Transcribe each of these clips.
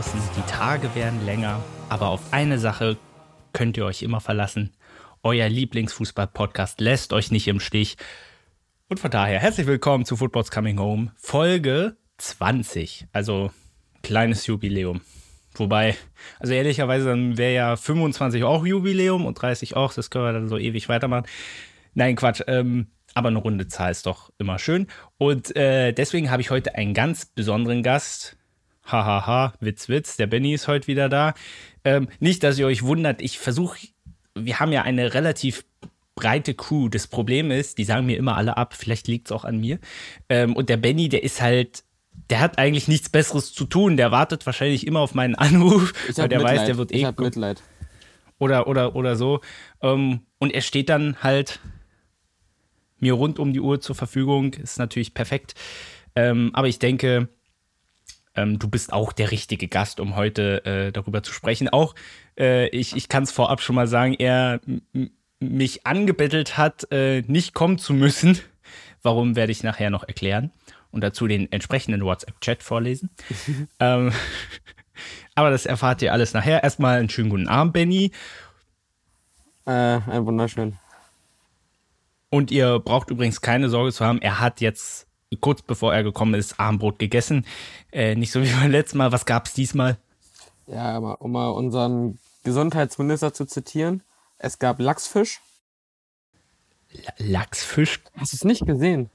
draußen, die Tage werden länger, aber auf eine Sache könnt ihr euch immer verlassen. Euer Lieblingsfußball-Podcast lässt euch nicht im Stich. Und von daher herzlich willkommen zu Football's Coming Home, Folge 20. Also kleines Jubiläum. Wobei, also ehrlicherweise, dann wäre ja 25 auch Jubiläum und 30 auch, das können wir dann so ewig weitermachen. Nein, Quatsch. Ähm, aber eine runde Zahl ist doch immer schön. Und äh, deswegen habe ich heute einen ganz besonderen Gast. Hahaha, ha, ha, Witz, Witz, der Benny ist heute wieder da. Ähm, nicht, dass ihr euch wundert, ich versuche, wir haben ja eine relativ breite Crew. Das Problem ist, die sagen mir immer alle ab, vielleicht liegt es auch an mir. Ähm, und der Benny, der ist halt, der hat eigentlich nichts Besseres zu tun. Der wartet wahrscheinlich immer auf meinen Anruf, weil der Mitleid. weiß, der wird eh. Ich hab Mitleid. Oder, oder, oder so. Ähm, und er steht dann halt mir rund um die Uhr zur Verfügung. Ist natürlich perfekt. Ähm, aber ich denke, ähm, du bist auch der richtige Gast, um heute äh, darüber zu sprechen. Auch äh, ich, ich kann es vorab schon mal sagen, er mich angebettelt hat, äh, nicht kommen zu müssen. Warum werde ich nachher noch erklären und dazu den entsprechenden WhatsApp-Chat vorlesen. ähm, aber das erfahrt ihr alles nachher. Erstmal einen schönen guten Abend, Benny. Äh, ein wunderschön. Und ihr braucht übrigens keine Sorge zu haben, er hat jetzt kurz bevor er gekommen ist, Armbrot gegessen. Äh, nicht so wie beim letzten Mal. Was gab es diesmal? Ja, um mal unseren Gesundheitsminister zu zitieren. Es gab Lachsfisch. L Lachsfisch? Hast du es nicht gesehen?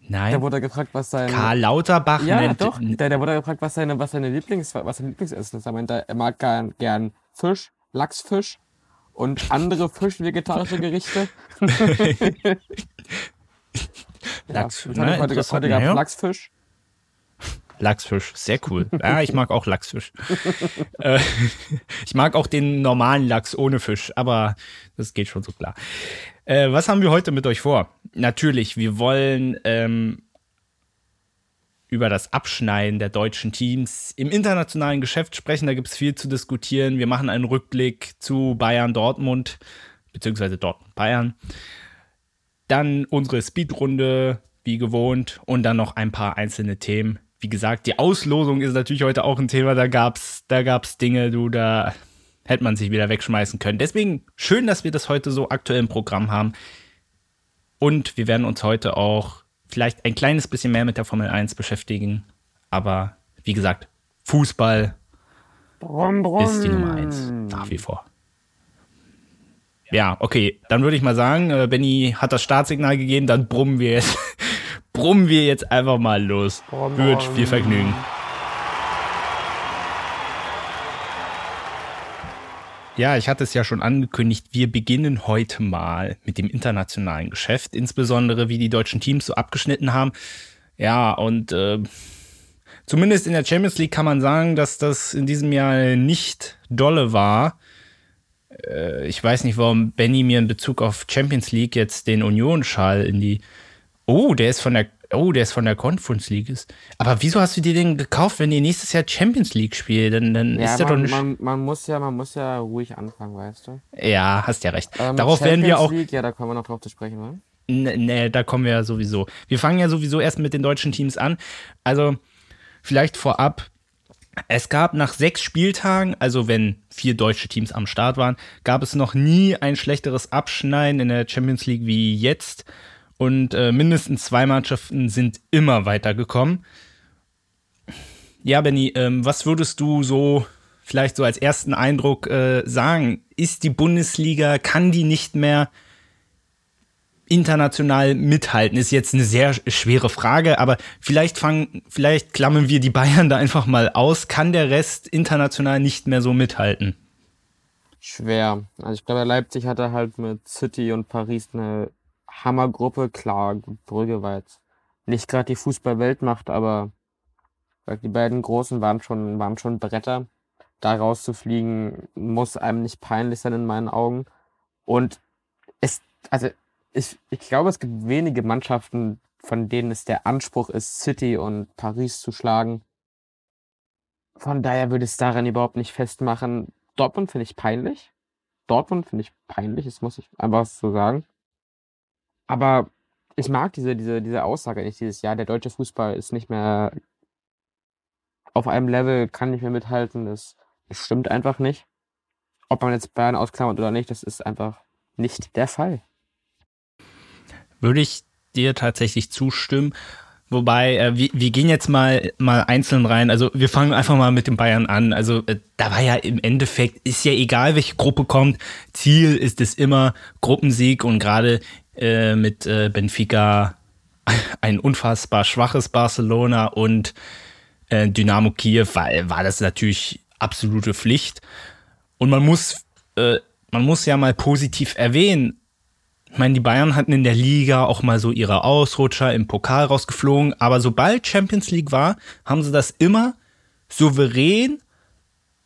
Nein. Da wurde er gefragt, was sein. Karl Lauterbach ja, nennt. doch. Der, der wurde gefragt, was seine, was seine Lieblings, was sein Lieblingsessen ist. Er meinte, er mag gern, gern Fisch, Lachsfisch und andere Fisch-vegetarische Gerichte. Lachsfisch. Ja, heute, heute, heute gab es. Lachsfisch. Lachsfisch, sehr cool. Ja, ich mag auch Lachsfisch. äh, ich mag auch den normalen Lachs ohne Fisch, aber das geht schon so klar. Äh, was haben wir heute mit euch vor? Natürlich, wir wollen ähm, über das Abschneiden der deutschen Teams im internationalen Geschäft sprechen. Da gibt es viel zu diskutieren. Wir machen einen Rückblick zu Bayern Dortmund, beziehungsweise Dortmund Bayern. Dann unsere Speedrunde, wie gewohnt, und dann noch ein paar einzelne Themen. Wie gesagt, die Auslosung ist natürlich heute auch ein Thema. Da gab's, da gab's Dinge, du, da hätte man sich wieder wegschmeißen können. Deswegen schön, dass wir das heute so aktuell im Programm haben. Und wir werden uns heute auch vielleicht ein kleines bisschen mehr mit der Formel 1 beschäftigen. Aber wie gesagt, Fußball Brumm, brumm. ist die Nummer 1 nach wie vor. Ja, okay, dann würde ich mal sagen, äh, Benny hat das Startsignal gegeben, dann brummen wir jetzt, brummen wir jetzt einfach mal los. Wird viel Vergnügen. Ja, ich hatte es ja schon angekündigt, wir beginnen heute mal mit dem internationalen Geschäft, insbesondere wie die deutschen Teams so abgeschnitten haben. Ja, und äh, zumindest in der Champions League kann man sagen, dass das in diesem Jahr nicht dolle war. Äh, ich weiß nicht, warum Benny mir in Bezug auf Champions League jetzt den Union-Schal in die. Oh, der ist von der. Oh, der ist von der Conference League. Ist. Aber wieso hast du dir den gekauft, wenn ihr nächstes Jahr Champions League spielt? Dann, dann Ja, ist der doch man, nicht. man, man, muss ja, man muss ja ruhig anfangen, weißt du. Ja, hast ja recht. Ähm, Darauf werden wir Champions auch. League, ja, da kommen wir noch drauf zu sprechen, oder? Nee, nee, da kommen wir ja sowieso. Wir fangen ja sowieso erst mit den deutschen Teams an. Also, vielleicht vorab. Es gab nach sechs Spieltagen, also wenn vier deutsche Teams am Start waren, gab es noch nie ein schlechteres Abschneiden in der Champions League wie jetzt. Und äh, mindestens zwei Mannschaften sind immer weitergekommen. Ja, Benny, ähm, was würdest du so vielleicht so als ersten Eindruck äh, sagen? Ist die Bundesliga, kann die nicht mehr international mithalten? Ist jetzt eine sehr schwere Frage, aber vielleicht fangen, vielleicht klammern wir die Bayern da einfach mal aus. Kann der Rest international nicht mehr so mithalten? Schwer. Also ich glaube, Leipzig hatte halt mit City und Paris eine Hammergruppe. Klar, Brügge war jetzt nicht gerade die Fußball-Weltmacht, aber die beiden Großen waren schon, waren schon Bretter. Da rauszufliegen, muss einem nicht peinlich sein in meinen Augen. Und es, also ich, ich glaube, es gibt wenige Mannschaften, von denen es der Anspruch ist, City und Paris zu schlagen. Von daher würde ich es daran überhaupt nicht festmachen. Dortmund finde ich peinlich. Dortmund finde ich peinlich, das muss ich einfach so sagen. Aber ich mag diese, diese, diese Aussage nicht dieses Jahr, der deutsche Fußball ist nicht mehr auf einem Level kann ich mir mithalten. Das, das stimmt einfach nicht. Ob man jetzt Bayern ausklammert oder nicht, das ist einfach nicht der Fall. Würde ich dir tatsächlich zustimmen. Wobei, äh, wir, wir gehen jetzt mal, mal einzeln rein. Also wir fangen einfach mal mit den Bayern an. Also äh, da war ja im Endeffekt, ist ja egal, welche Gruppe kommt. Ziel ist es immer Gruppensieg und gerade äh, mit äh, Benfica ein unfassbar schwaches Barcelona und äh, Dynamo Kiew war, war das natürlich absolute Pflicht. Und man muss, äh, man muss ja mal positiv erwähnen, ich meine, die Bayern hatten in der Liga auch mal so ihre Ausrutscher im Pokal rausgeflogen, aber sobald Champions League war, haben sie das immer souverän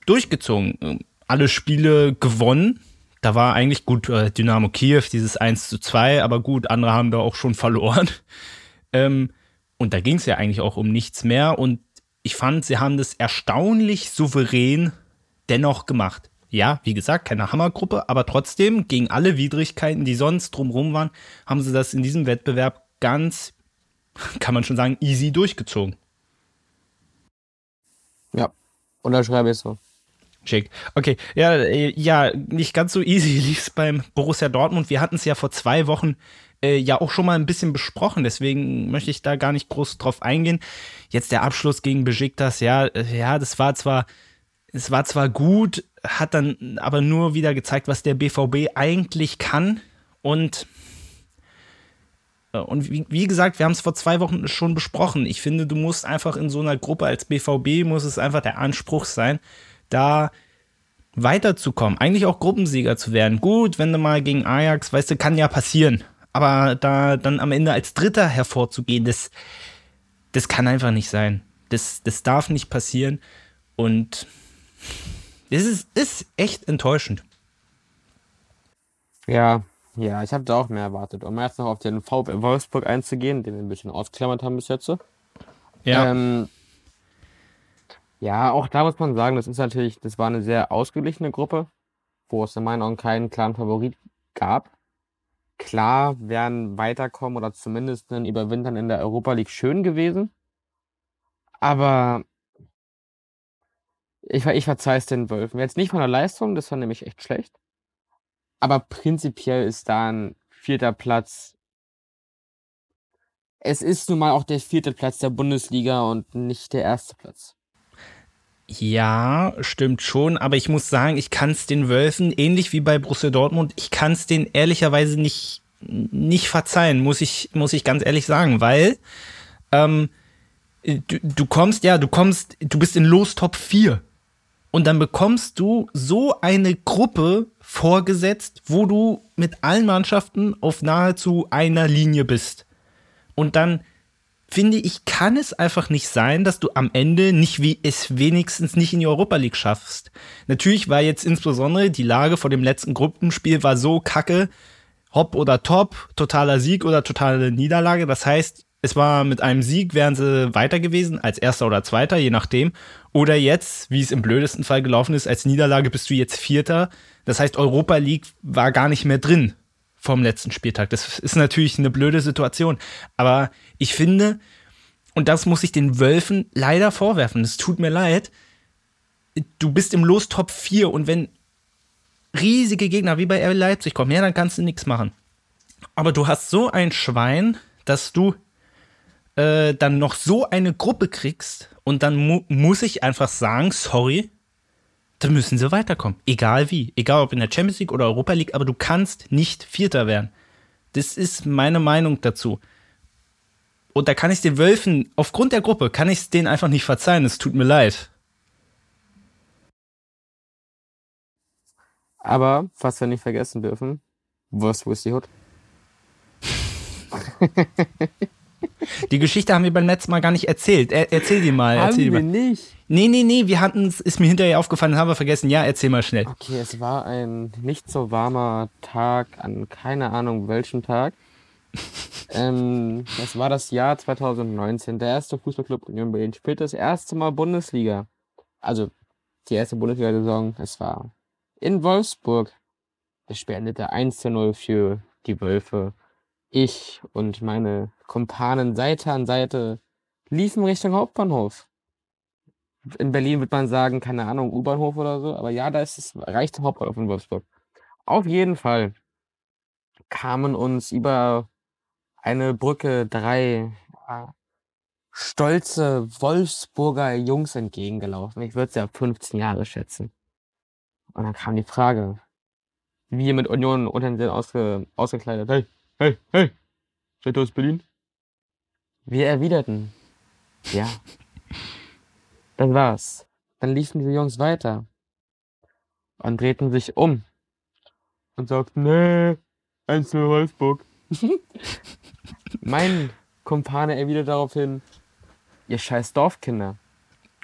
durchgezogen. Alle Spiele gewonnen. Da war eigentlich gut äh, Dynamo Kiew, dieses 1 zu 2, aber gut, andere haben da auch schon verloren. Ähm, und da ging es ja eigentlich auch um nichts mehr. Und ich fand, sie haben das erstaunlich souverän dennoch gemacht ja, wie gesagt, keine Hammergruppe, aber trotzdem gegen alle Widrigkeiten, die sonst drumherum waren, haben sie das in diesem Wettbewerb ganz, kann man schon sagen, easy durchgezogen. Ja, unterschreibe ich so. Schick. Okay, ja, äh, ja, nicht ganz so easy lief es beim Borussia Dortmund. Wir hatten es ja vor zwei Wochen äh, ja auch schon mal ein bisschen besprochen, deswegen möchte ich da gar nicht groß drauf eingehen. Jetzt der Abschluss gegen Besiktas, ja, äh, ja, das war zwar es war zwar gut, hat dann aber nur wieder gezeigt, was der BVB eigentlich kann. Und, äh, und wie, wie gesagt, wir haben es vor zwei Wochen schon besprochen. Ich finde, du musst einfach in so einer Gruppe als BVB, muss es einfach der Anspruch sein, da weiterzukommen, eigentlich auch Gruppensieger zu werden. Gut, wenn du mal gegen Ajax, weißt du, kann ja passieren. Aber da dann am Ende als Dritter hervorzugehen, das, das kann einfach nicht sein. Das, das darf nicht passieren. Und es ist, ist echt enttäuschend. Ja, ja, ich habe da auch mehr erwartet. Um erst noch auf den VfL Wolfsburg einzugehen, den wir ein bisschen ausklammert haben bis jetzt. Ja. Ähm, ja, auch da muss man sagen, das ist natürlich, das war eine sehr ausgeglichene Gruppe, wo es in meinen Augen keinen klaren Favorit gab. Klar wären Weiterkommen oder zumindest ein Überwintern in der Europa League schön gewesen. Aber ich, ich verzeih es den Wölfen. Jetzt nicht von der Leistung, das war nämlich echt schlecht. Aber prinzipiell ist da ein vierter Platz. Es ist nun mal auch der vierte Platz der Bundesliga und nicht der erste Platz. Ja, stimmt schon, aber ich muss sagen, ich kann es den Wölfen, ähnlich wie bei Borussia Dortmund, ich kann es denen ehrlicherweise nicht, nicht verzeihen, muss ich, muss ich ganz ehrlich sagen, weil ähm, du, du kommst, ja, du kommst, du bist in Los Top 4 und dann bekommst du so eine Gruppe vorgesetzt, wo du mit allen Mannschaften auf nahezu einer Linie bist. Und dann finde ich, kann es einfach nicht sein, dass du am Ende nicht wie es wenigstens nicht in die Europa League schaffst. Natürlich war jetzt insbesondere die Lage vor dem letzten Gruppenspiel war so kacke, hopp oder top, totaler Sieg oder totale Niederlage. Das heißt, es war mit einem Sieg, wären sie weiter gewesen, als erster oder zweiter, je nachdem. Oder jetzt, wie es im blödesten Fall gelaufen ist, als Niederlage bist du jetzt Vierter. Das heißt, Europa League war gar nicht mehr drin vom letzten Spieltag. Das ist natürlich eine blöde Situation. Aber ich finde, und das muss ich den Wölfen leider vorwerfen, es tut mir leid, du bist im Los Top 4 und wenn riesige Gegner wie bei RB Leipzig kommen, ja, dann kannst du nichts machen. Aber du hast so ein Schwein, dass du äh, dann noch so eine Gruppe kriegst und dann mu muss ich einfach sagen, sorry, da müssen sie weiterkommen. Egal wie. Egal ob in der Champions League oder Europa League, aber du kannst nicht Vierter werden. Das ist meine Meinung dazu. Und da kann ich den Wölfen, aufgrund der Gruppe, kann ich es denen einfach nicht verzeihen. Es tut mir leid. Aber, was wir nicht vergessen dürfen, wo ist die Geschichte haben wir beim letzten Mal gar nicht erzählt. Er, erzähl die mal. Haben erzähl wir mal. nicht. Nee, nee, nee, wir hatten es, ist mir hinterher aufgefallen, haben wir vergessen. Ja, erzähl mal schnell. Okay, es war ein nicht so warmer Tag an keine Ahnung welchem Tag. ähm, das war das Jahr 2019. Der erste Fußballclub Union Berlin spielte das erste Mal Bundesliga. Also die erste Bundesliga-Saison. Es war in Wolfsburg. Es Spiel endete 1 zu 0 für die Wölfe. Ich und meine Kumpanen Seite an Seite liefen Richtung Hauptbahnhof. In Berlin wird man sagen, keine Ahnung, U-Bahnhof oder so. Aber ja, da ist es reicht Hauptbahnhof in Wolfsburg. Auf jeden Fall kamen uns über eine Brücke drei äh, stolze Wolfsburger Jungs entgegengelaufen. Ich würde sie ja 15 Jahre schätzen. Und dann kam die Frage, wie mit Union unter den ausge, ausgekleidet. Hey, hey, hey, seid ihr aus Berlin? Wir erwiderten, ja. Das war's. Dann liefen diese Jungs weiter und drehten sich um und sagten, nee, 1 Wolfsburg. mein Kumpane erwidert daraufhin, ihr scheiß Dorfkinder.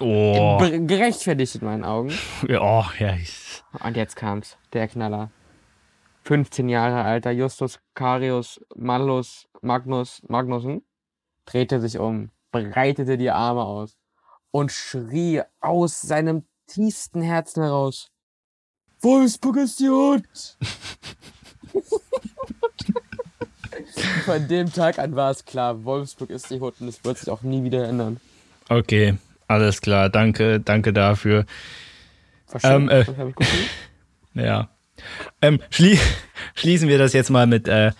Oh. Gerechtfertigt in meinen Augen. Oh, ja. Und jetzt kam's, der Knaller. 15 Jahre alter Justus Carius Malus Magnus Magnussen drehte sich um, breitete die Arme aus und schrie aus seinem tiefsten Herzen heraus: Wolfsburg ist die Hut! Von dem Tag an war es klar, Wolfsburg ist die Hut und es wird sich auch nie wieder ändern. Okay, alles klar, danke, danke dafür. Ähm, äh, ja. Ähm, schlie schließen wir das jetzt mal mit äh,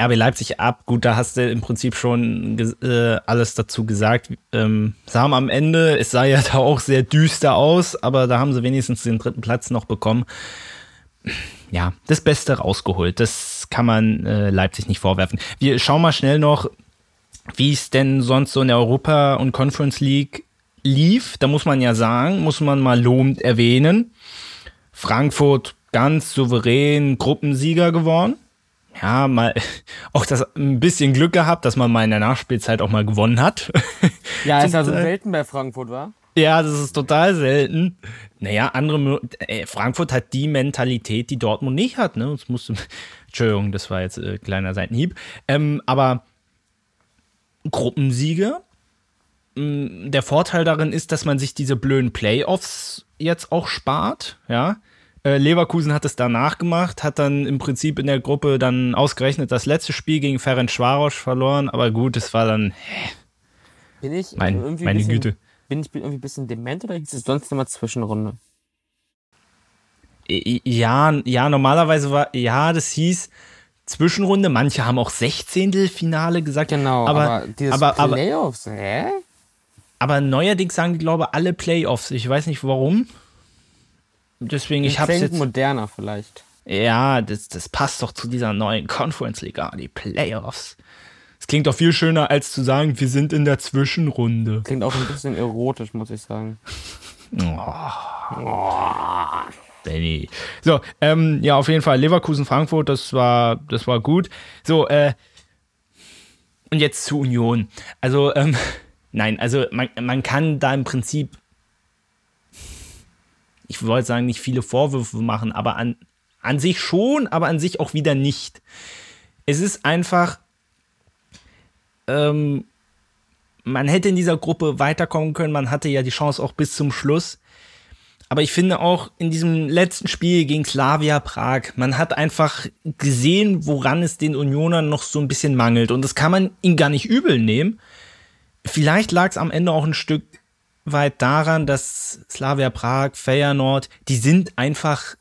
RB Leipzig ab. Gut, da hast du im Prinzip schon äh, alles dazu gesagt. Ähm, sie am Ende, es sah ja da auch sehr düster aus, aber da haben sie wenigstens den dritten Platz noch bekommen. Ja, das Beste rausgeholt. Das kann man äh, Leipzig nicht vorwerfen. Wir schauen mal schnell noch, wie es denn sonst so in der Europa- und Conference League lief. Da muss man ja sagen, muss man mal lobend erwähnen. Frankfurt ganz souverän Gruppensieger geworden. Ja, mal auch das ein bisschen Glück gehabt, dass man mal in der Nachspielzeit auch mal gewonnen hat. Ja, ist also selten bei Frankfurt, war? Ja, das ist total selten. Naja, andere, äh, Frankfurt hat die Mentalität, die Dortmund nicht hat. Ne? Das musste, Entschuldigung, das war jetzt äh, kleiner Seitenhieb. Ähm, aber Gruppensieger, mm, der Vorteil darin ist, dass man sich diese blöden Playoffs jetzt auch spart. Ja, Leverkusen hat es danach gemacht, hat dann im Prinzip in der Gruppe dann ausgerechnet das letzte Spiel gegen Ferenc Schwarosch verloren, aber gut, es war dann. Hä. Bin ich mein, irgendwie meine bisschen, Güte. Bin ich irgendwie ein bisschen dement oder ist es sonst immer Zwischenrunde? Ja, ja, normalerweise war, ja, das hieß Zwischenrunde. Manche haben auch Sechzehntelfinale gesagt. Genau, aber, aber dieses aber, Playoffs, hä? Aber neuerdings sagen die, glaube ich, alle Playoffs. Ich weiß nicht warum. Deswegen, ich habe jetzt. moderner vielleicht. Ja, das, das passt doch zu dieser neuen Conference League, die Playoffs. Es klingt doch viel schöner, als zu sagen, wir sind in der Zwischenrunde. Klingt auch ein bisschen erotisch, muss ich sagen. Oh. Oh. Benny. So, ähm, ja, auf jeden Fall Leverkusen, Frankfurt, das war, das war gut. So, äh, und jetzt zu Union. Also, ähm, nein, also man, man kann da im Prinzip, ich wollte sagen, nicht viele Vorwürfe machen, aber an, an sich schon, aber an sich auch wieder nicht. Es ist einfach, ähm, man hätte in dieser Gruppe weiterkommen können, man hatte ja die Chance auch bis zum Schluss. Aber ich finde auch in diesem letzten Spiel gegen Slavia Prag, man hat einfach gesehen, woran es den Unionern noch so ein bisschen mangelt. Und das kann man ihnen gar nicht übel nehmen. Vielleicht lag es am Ende auch ein Stück weit daran, dass Slavia Prag, Feyenoord, die sind einfach,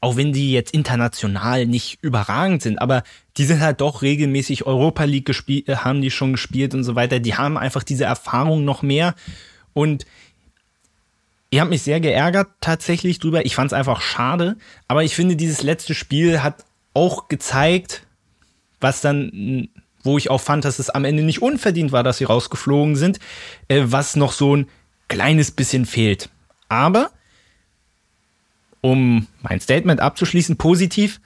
auch wenn die jetzt international nicht überragend sind, aber die sind halt doch regelmäßig Europa League gespielt, äh, haben die schon gespielt und so weiter. Die haben einfach diese Erfahrung noch mehr. Und ich habe mich sehr geärgert tatsächlich drüber. Ich fand es einfach schade. Aber ich finde, dieses letzte Spiel hat auch gezeigt, was dann, wo ich auch fand, dass es am Ende nicht unverdient war, dass sie rausgeflogen sind, äh, was noch so ein kleines bisschen fehlt. Aber, um mein Statement abzuschließen, positiv,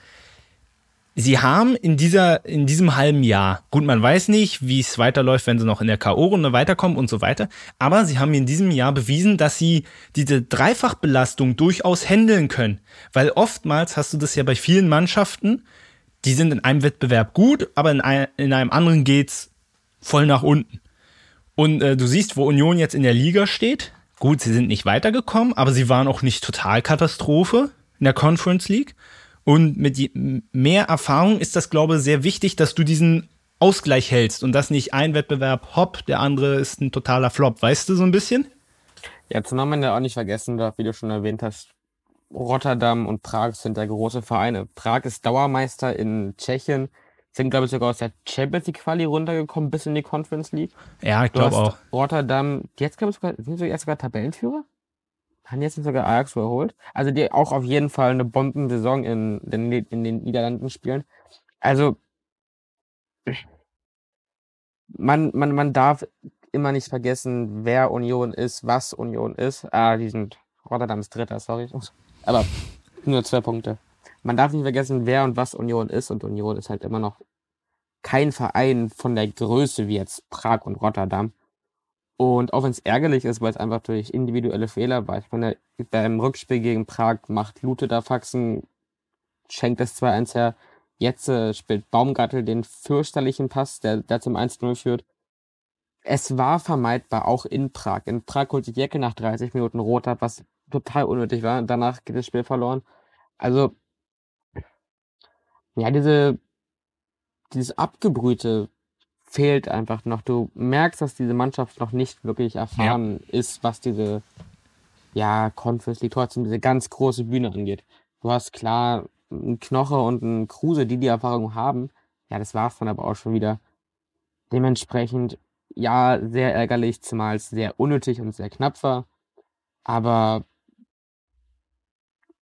sie haben in, dieser, in diesem halben Jahr, gut, man weiß nicht, wie es weiterläuft, wenn sie noch in der K.O.-Runde weiterkommen und so weiter, aber sie haben in diesem Jahr bewiesen, dass sie diese Dreifachbelastung durchaus handeln können. Weil oftmals hast du das ja bei vielen Mannschaften, die sind in einem Wettbewerb gut, aber in, ein, in einem anderen geht's voll nach unten. Und äh, du siehst, wo Union jetzt in der Liga steht. Gut, sie sind nicht weitergekommen, aber sie waren auch nicht total Katastrophe in der Conference League. Und mit mehr Erfahrung ist das, glaube ich, sehr wichtig, dass du diesen Ausgleich hältst und dass nicht ein Wettbewerb hopp, der andere ist ein totaler Flop. Weißt du so ein bisschen? Ja, zumal man ja auch nicht vergessen darf, wie du schon erwähnt hast, Rotterdam und Prag sind ja große Vereine. Prag ist Dauermeister in Tschechien, sind, glaube ich, sogar aus der Champions League Quali runtergekommen bis in die Conference League. Ja, ich glaube auch. Rotterdam, jetzt, glaube ich, sogar, sind sie jetzt sogar Tabellenführer? Haben jetzt sogar Ajax überholt? Also die auch auf jeden Fall eine Bombensaison in, in, in den Niederlanden spielen. Also man, man, man darf immer nicht vergessen, wer Union ist, was Union ist. Ah, die sind Rotterdams Dritter, sorry. Aber nur zwei Punkte. Man darf nicht vergessen, wer und was Union ist. Und Union ist halt immer noch kein Verein von der Größe wie jetzt Prag und Rotterdam. Und auch wenn es ärgerlich ist, weil es einfach durch individuelle Fehler war. Ich meine, beim Rückspiel gegen Prag macht Lute da Faxen, schenkt es 2-1 her. Jetzt äh, spielt Baumgartel den fürchterlichen Pass, der, der zum 1-0 führt. Es war vermeidbar, auch in Prag. In Prag holt sich Jecke nach 30 Minuten rot ab, was total unnötig war. Danach geht das Spiel verloren. Also, ja, diese, dieses Abgebrühte fehlt einfach noch. Du merkst, dass diese Mannschaft noch nicht wirklich erfahren ja. ist, was diese, ja, Conference League trotzdem diese ganz große Bühne angeht. Du hast klar ein Knoche und ein Kruse, die die Erfahrung haben. Ja, das war's dann aber auch schon wieder. Dementsprechend, ja, sehr ärgerlich, zumal es sehr unnötig und sehr knapp war. Aber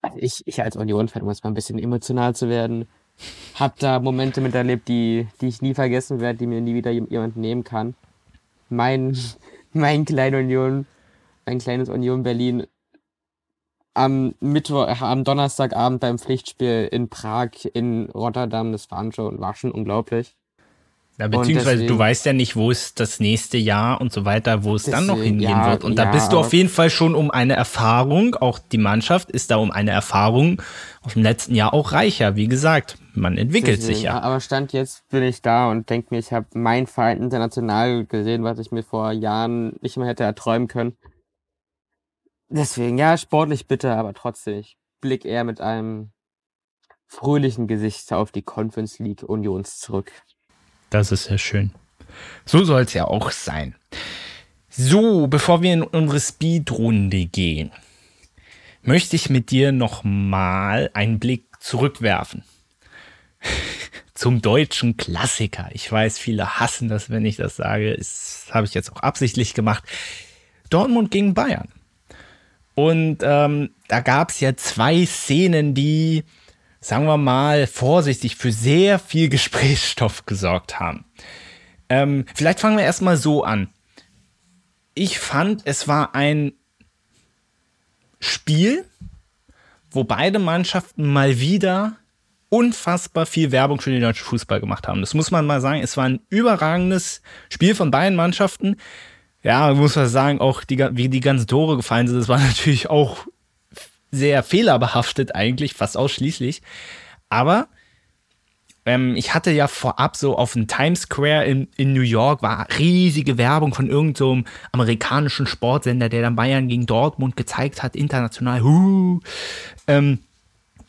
also ich, ich als Union-Fan, um jetzt mal ein bisschen emotional zu werden, hab da Momente miterlebt, die, die ich nie vergessen werde, die mir nie wieder jemand nehmen kann. Mein, mein kleiner Union, mein kleines Union Berlin am Mittwoch, äh, am Donnerstagabend beim Pflichtspiel in Prag, in Rotterdam, das war schon, war schon unglaublich. Ja, beziehungsweise deswegen, du weißt ja nicht, wo es das nächste Jahr und so weiter, wo es deswegen, dann noch hingehen ja, wird. Und ja, da bist du auf jeden Fall schon um eine Erfahrung, auch die Mannschaft ist da um eine Erfahrung aus dem letzten Jahr auch reicher. Wie gesagt, man entwickelt deswegen, sich ja. Aber Stand jetzt bin ich da und denke mir, ich habe mein Verein international gesehen, was ich mir vor Jahren nicht mehr hätte erträumen können. Deswegen, ja, sportlich bitte, aber trotzdem, ich blick eher mit einem fröhlichen Gesicht auf die Conference League Unions zurück. Das ist sehr schön. So soll es ja auch sein. So, bevor wir in unsere Speedrunde gehen, möchte ich mit dir nochmal einen Blick zurückwerfen. Zum deutschen Klassiker. Ich weiß, viele hassen das, wenn ich das sage. Das habe ich jetzt auch absichtlich gemacht. Dortmund gegen Bayern. Und ähm, da gab es ja zwei Szenen, die, sagen wir mal, vorsichtig für sehr viel Gesprächsstoff gesorgt haben. Ähm, vielleicht fangen wir erstmal so an. Ich fand, es war ein Spiel, wo beide Mannschaften mal wieder unfassbar viel Werbung für den deutschen Fußball gemacht haben. Das muss man mal sagen. Es war ein überragendes Spiel von beiden Mannschaften ja, muss man sagen, auch die, wie die ganzen Tore gefallen sind, das war natürlich auch sehr fehlerbehaftet eigentlich, fast ausschließlich. Aber ähm, ich hatte ja vorab so auf dem Times Square in, in New York war riesige Werbung von irgendeinem so amerikanischen Sportsender, der dann Bayern gegen Dortmund gezeigt hat, international. Huh. Ähm,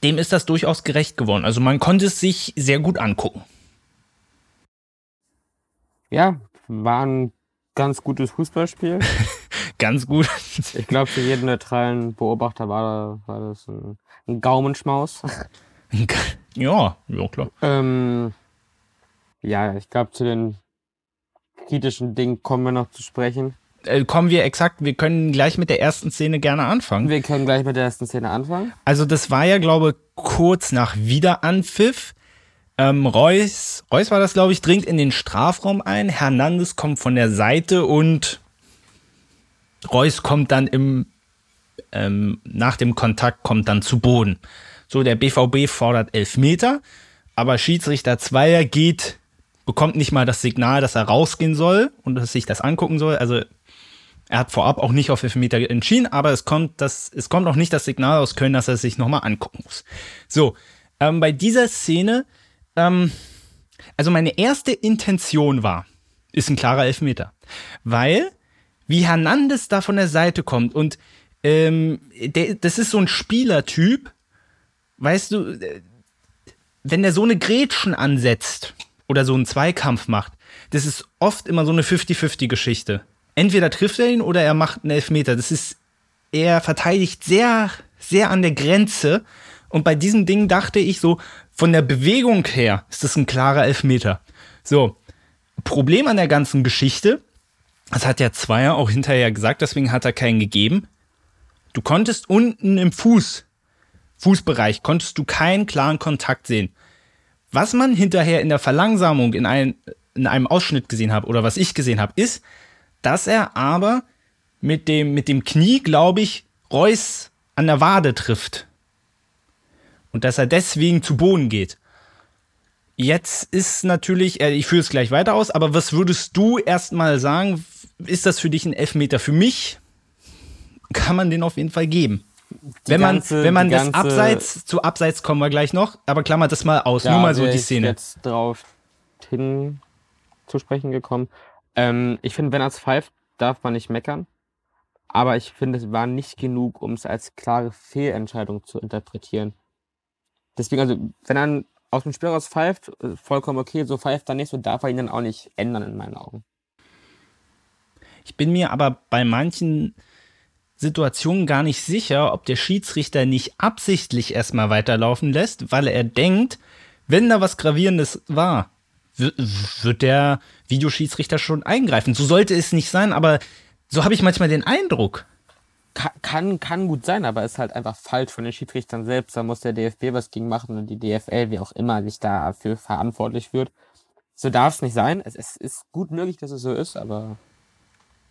dem ist das durchaus gerecht geworden. Also man konnte es sich sehr gut angucken. Ja, waren ganz gutes Fußballspiel. ganz gut. Ich glaube, für jeden neutralen Beobachter war, war das ein, ein Gaumenschmaus. ja, ja, klar. Ähm, ja, ich glaube, zu den kritischen Dingen kommen wir noch zu sprechen. Äh, kommen wir exakt, wir können gleich mit der ersten Szene gerne anfangen. Wir können gleich mit der ersten Szene anfangen. Also das war ja, glaube kurz nach Wiederanpfiff. Ähm, Reus, Reus war das, glaube ich, dringt in den Strafraum ein. Hernandez kommt von der Seite und Reus kommt dann im, ähm, nach dem Kontakt kommt dann zu Boden. So, der BVB fordert elf Meter, aber Schiedsrichter Zweier geht, bekommt nicht mal das Signal, dass er rausgehen soll und dass sich das angucken soll. Also er hat vorab auch nicht auf Elfmeter entschieden, aber es kommt, das, es kommt auch nicht das Signal aus Köln, dass er sich nochmal angucken muss. So, ähm, bei dieser Szene ähm, also meine erste Intention war, ist ein klarer Elfmeter. Weil, wie Hernandez da von der Seite kommt und ähm, der, das ist so ein Spielertyp, weißt du, äh, wenn der so eine Gretchen ansetzt oder so einen Zweikampf macht, das ist oft immer so eine 50-50 Geschichte. Entweder trifft er ihn oder er macht einen Elfmeter. Das ist er verteidigt sehr, sehr an der Grenze. Und bei diesem Ding dachte ich so, von der Bewegung her ist das ein klarer Elfmeter. So, Problem an der ganzen Geschichte, das hat der Zweier auch hinterher gesagt, deswegen hat er keinen gegeben. Du konntest unten im Fuß, Fußbereich, konntest du keinen klaren Kontakt sehen. Was man hinterher in der Verlangsamung in, ein, in einem Ausschnitt gesehen hat oder was ich gesehen habe, ist, dass er aber mit dem, mit dem Knie, glaube ich, Reus an der Wade trifft. Und dass er deswegen zu Boden geht. Jetzt ist natürlich, äh, ich führe es gleich weiter aus, aber was würdest du erstmal sagen? Ist das für dich ein Elfmeter? Für mich kann man den auf jeden Fall geben. Die wenn man, ganze, wenn man das ganze, Abseits, zu Abseits kommen wir gleich noch, aber klammert das mal aus, nur mal so die Szene. Ich jetzt drauf hin zu sprechen gekommen. Ähm, ich finde, wenn er es pfeift, darf man nicht meckern. Aber ich finde, es war nicht genug, um es als klare Fehlentscheidung zu interpretieren. Deswegen, also, wenn er aus dem Spiel raus pfeift, äh, vollkommen okay, so pfeift er nicht, so darf er ihn dann auch nicht ändern in meinen Augen. Ich bin mir aber bei manchen Situationen gar nicht sicher, ob der Schiedsrichter nicht absichtlich erstmal weiterlaufen lässt, weil er denkt, wenn da was Gravierendes war, wird der Videoschiedsrichter schon eingreifen. So sollte es nicht sein, aber so habe ich manchmal den Eindruck. Kann, kann, gut sein, aber ist halt einfach falsch von den Schiedsrichtern selbst. Da muss der DFB was gegen machen und die DFL, wie auch immer, sich dafür verantwortlich wird. So darf es nicht sein. Es, es ist gut möglich, dass es so ist, aber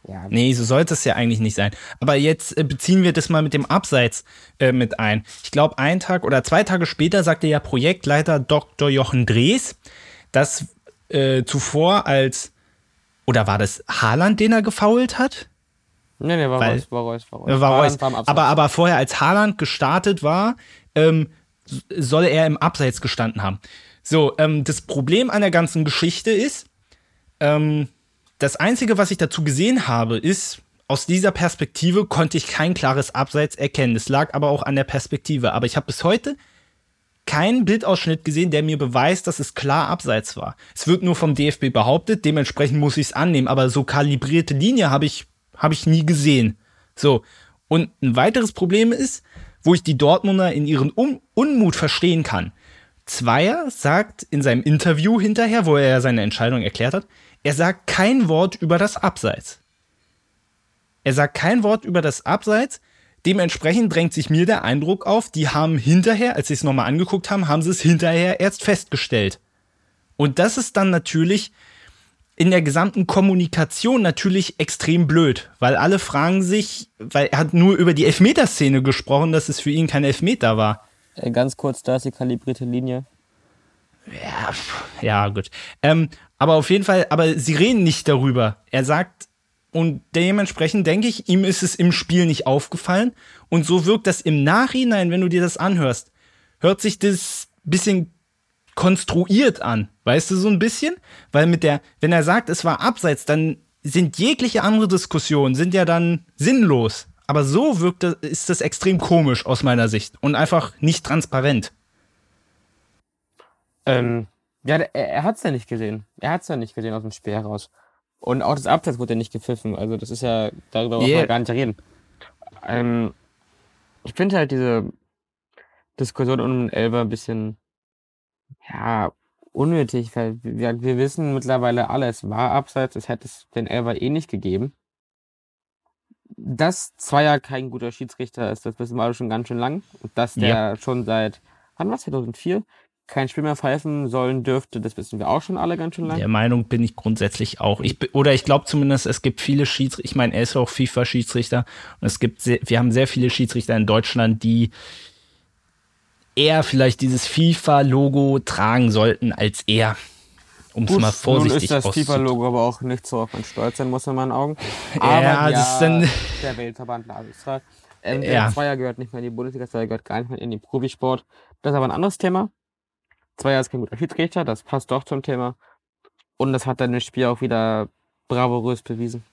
ja. Nee, so sollte es ja eigentlich nicht sein. Aber jetzt äh, beziehen wir das mal mit dem Abseits äh, mit ein. Ich glaube, ein Tag oder zwei Tage später sagte ja Projektleiter Dr. Jochen Drees, dass äh, zuvor als, oder war das Haaland, den er gefault hat? Nee, nee, war Weil, Reus, war Reus, war Reus. War Reus. War aber, aber vorher, als Haaland gestartet war, ähm, soll er im Abseits gestanden haben. So, ähm, das Problem an der ganzen Geschichte ist, ähm, das Einzige, was ich dazu gesehen habe, ist, aus dieser Perspektive konnte ich kein klares Abseits erkennen. Das lag aber auch an der Perspektive. Aber ich habe bis heute keinen Bildausschnitt gesehen, der mir beweist, dass es klar abseits war. Es wird nur vom DFB behauptet, dementsprechend muss ich es annehmen, aber so kalibrierte Linie habe ich, hab ich nie gesehen. So. Und ein weiteres Problem ist, wo ich die Dortmunder in ihren Un Unmut verstehen kann. Zweier sagt in seinem Interview hinterher, wo er seine Entscheidung erklärt hat, er sagt kein Wort über das Abseits. Er sagt kein Wort über das Abseits. Dementsprechend drängt sich mir der Eindruck auf, die haben hinterher, als sie es nochmal angeguckt haben, haben sie es hinterher erst festgestellt. Und das ist dann natürlich in der gesamten Kommunikation natürlich extrem blöd, weil alle fragen sich, weil er hat nur über die Elfmeterszene gesprochen, dass es für ihn kein Elfmeter war. Ganz kurz, da ist die kalibrierte Linie. Ja, ja, gut. Ähm, aber auf jeden Fall, aber sie reden nicht darüber. Er sagt, und dementsprechend denke ich, ihm ist es im Spiel nicht aufgefallen. Und so wirkt das im Nachhinein, wenn du dir das anhörst, hört sich das bisschen konstruiert an. Weißt du, so ein bisschen? Weil mit der, wenn er sagt, es war abseits, dann sind jegliche andere Diskussionen, sind ja dann sinnlos. Aber so wirkt das, ist das extrem komisch aus meiner Sicht und einfach nicht transparent. Ähm, ja, er, er hat es ja nicht gesehen. Er hat es ja nicht gesehen aus dem Spiel heraus. Und auch das Abseits wurde ja nicht gepfiffen. Also das ist ja, darüber yeah. wir gar nicht reden. Ähm, ich finde halt diese Diskussion um den Elber ein bisschen, ja, unnötig, weil wir, wir wissen mittlerweile alle, es war Abseits, es hätte es den Elber eh nicht gegeben. Dass Zweier kein guter Schiedsrichter ist, das wissen wir alle schon ganz schön lang. Und dass der ja. schon seit, wann war 2004? Kein Spiel mehr pfeifen sollen dürfte, das wissen wir auch schon alle ganz schön lange. Der Meinung bin ich grundsätzlich auch. Ich, oder ich glaube zumindest, es gibt viele Schiedsrichter, ich meine, er ist auch FIFA-Schiedsrichter und es gibt, sehr, wir haben sehr viele Schiedsrichter in Deutschland, die eher vielleicht dieses FIFA-Logo tragen sollten als er. Um es mal vorsichtig nun ist das FIFA-Logo aber auch nicht so auf man stolz sein muss in meinen Augen. Aber ja, das ist dann der Weltverband Ladistra. Ähm, der ja. Zweier gehört nicht mehr in die Bundesliga, Zweier gehört gar nicht mehr in den Profisport. Das ist aber ein anderes Thema. Zweier ist kein guter Schiedsrichter, das passt doch zum Thema. Und das hat dann im Spiel auch wieder bravourös bewiesen.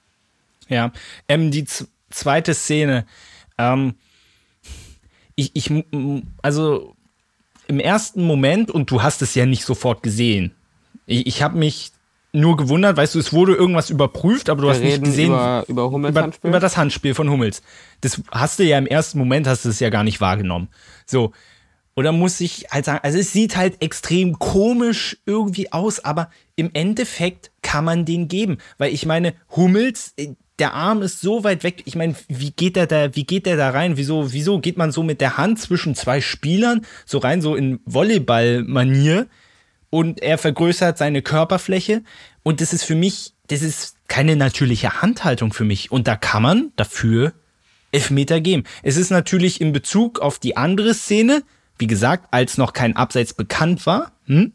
Ja, ähm, die zweite Szene. Ähm, ich, ich, also im ersten Moment, und du hast es ja nicht sofort gesehen, ich, ich habe mich nur gewundert, weißt du, es wurde irgendwas überprüft, aber du Wir hast nicht gesehen über, über Hummels über, Handspiel. über das Handspiel von Hummels. Das hast du ja im ersten Moment hast du es ja gar nicht wahrgenommen. So. Oder muss ich halt sagen, also es sieht halt extrem komisch irgendwie aus, aber im Endeffekt kann man den geben, weil ich meine, Hummels, äh, der Arm ist so weit weg. Ich meine, wie geht der da, wie geht der da rein? Wieso, wieso geht man so mit der Hand zwischen zwei Spielern so rein, so in Volleyball-Manier? Und er vergrößert seine Körperfläche. Und das ist für mich, das ist keine natürliche Handhaltung für mich. Und da kann man dafür Elfmeter geben. Es ist natürlich in Bezug auf die andere Szene, wie gesagt, als noch kein Abseits bekannt war, hm,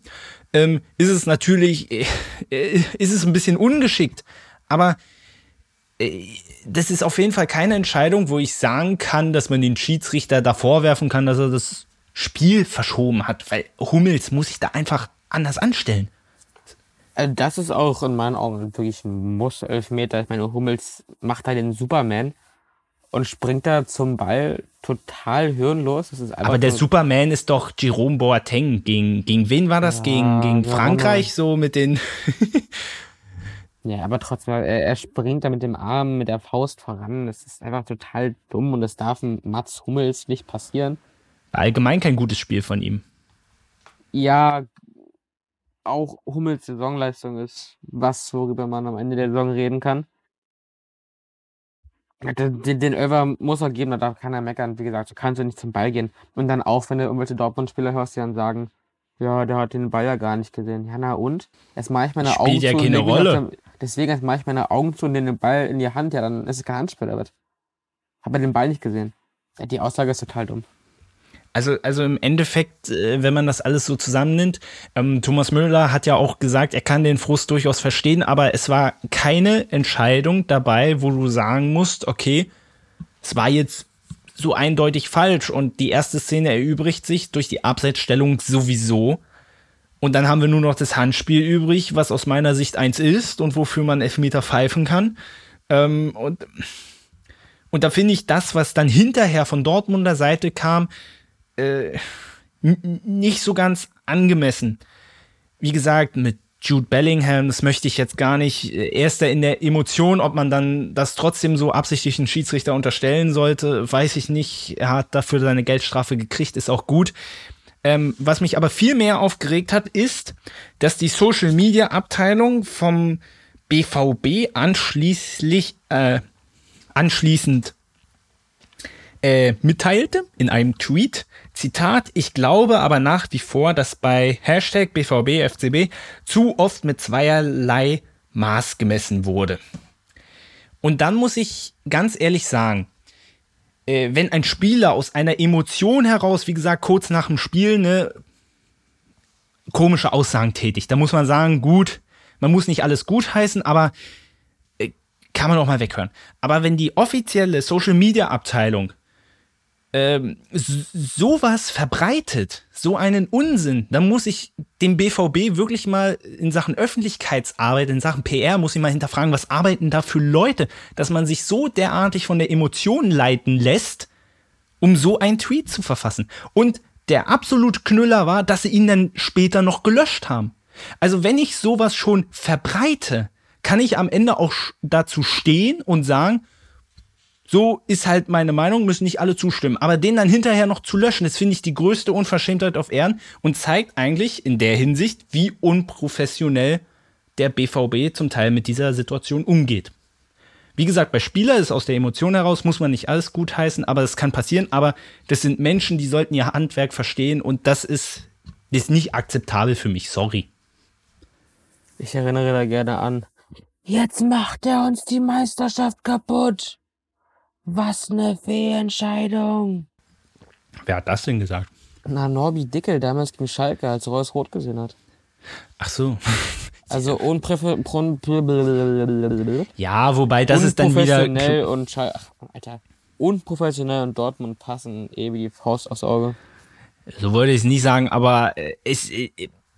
ähm, ist es natürlich, äh, ist es ein bisschen ungeschickt. Aber äh, das ist auf jeden Fall keine Entscheidung, wo ich sagen kann, dass man den Schiedsrichter da vorwerfen kann, dass er das Spiel verschoben hat, weil Hummels muss sich da einfach anders anstellen. Äh, Das ist auch in meinen Augen wirklich ein Muss-Elfmeter. Ich meine, Hummels macht da den Superman und springt da zum Ball total hirnlos. Aber der Superman ist doch Jerome Boateng. Gegen, gegen wen war das? gegen gegen ja, Frankreich, so mit den. Ja, aber trotzdem, er, er springt da mit dem Arm, mit der Faust voran. Das ist einfach total dumm und das darf ein Mats Hummels nicht passieren. Allgemein kein gutes Spiel von ihm. Ja, auch Hummels Saisonleistung ist was, worüber man am Ende der Saison reden kann. Den, den, Över muss er geben, da darf keiner meckern. Wie gesagt, so kannst du nicht zum Ball gehen. Und dann auch, wenn du irgendwelche Dortmund-Spieler hörst, die dann sagen, ja, der hat den Ball ja gar nicht gesehen. Ja, na und? Erst mache ich meine Spielt Augen ja zu. und keine Rolle. Deswegen erst mache ich meine Augen zu und nehme den Ball in die Hand. Ja, dann ist es kein Handspiel, oder was? Hab er den Ball nicht gesehen. Ja, die Aussage ist total dumm. Also, also im Endeffekt, äh, wenn man das alles so zusammennimmt, ähm, Thomas Müller hat ja auch gesagt, er kann den Frust durchaus verstehen, aber es war keine Entscheidung dabei, wo du sagen musst, okay, es war jetzt so eindeutig falsch und die erste Szene erübrigt sich durch die Abseitsstellung sowieso. Und dann haben wir nur noch das Handspiel übrig, was aus meiner Sicht eins ist und wofür man Elfmeter pfeifen kann. Ähm, und, und da finde ich das, was dann hinterher von Dortmunder Seite kam, äh, nicht so ganz angemessen. Wie gesagt, mit Jude Bellingham, das möchte ich jetzt gar nicht. äh, Er ist da in der Emotion, ob man dann das trotzdem so absichtlich einen Schiedsrichter unterstellen sollte, weiß ich nicht. Er hat dafür seine Geldstrafe gekriegt, ist auch gut. Ähm, was mich aber viel mehr aufgeregt hat, ist, dass die Social Media Abteilung vom BVB anschließlich, äh, anschließend äh, mitteilte in einem Tweet, Zitat, ich glaube aber nach wie vor, dass bei Hashtag BVB FCB zu oft mit zweierlei Maß gemessen wurde. Und dann muss ich ganz ehrlich sagen, äh, wenn ein Spieler aus einer Emotion heraus, wie gesagt, kurz nach dem Spiel, ne, komische Aussagen tätigt, da muss man sagen, gut, man muss nicht alles gutheißen, aber äh, kann man auch mal weghören. Aber wenn die offizielle Social Media Abteilung ähm, sowas verbreitet, so einen Unsinn, dann muss ich dem BVB wirklich mal in Sachen Öffentlichkeitsarbeit, in Sachen PR, muss ich mal hinterfragen, was arbeiten da für Leute, dass man sich so derartig von der Emotion leiten lässt, um so einen Tweet zu verfassen. Und der absolute Knüller war, dass sie ihn dann später noch gelöscht haben. Also wenn ich sowas schon verbreite, kann ich am Ende auch dazu stehen und sagen, so ist halt meine Meinung, müssen nicht alle zustimmen. Aber den dann hinterher noch zu löschen, das finde ich die größte Unverschämtheit auf Ehren und zeigt eigentlich in der Hinsicht, wie unprofessionell der BVB zum Teil mit dieser Situation umgeht. Wie gesagt, bei Spieler ist aus der Emotion heraus, muss man nicht alles gutheißen, aber es kann passieren. Aber das sind Menschen, die sollten ihr Handwerk verstehen und das ist, ist nicht akzeptabel für mich. Sorry. Ich erinnere da gerne an. Jetzt macht er uns die Meisterschaft kaputt. Was ne Fehlentscheidung. Wer hat das denn gesagt? Na, Norbi Dickel damals gegen Schalke, als Reus rot gesehen hat. Ach so. Also pron- Ja, wobei das ist dann wieder. unprofessionell und Schal Ach, Alter. Unprofessionell und Dortmund passen eh wie die Faust aufs Auge. So wollte ich es nicht sagen, aber äh, es, äh,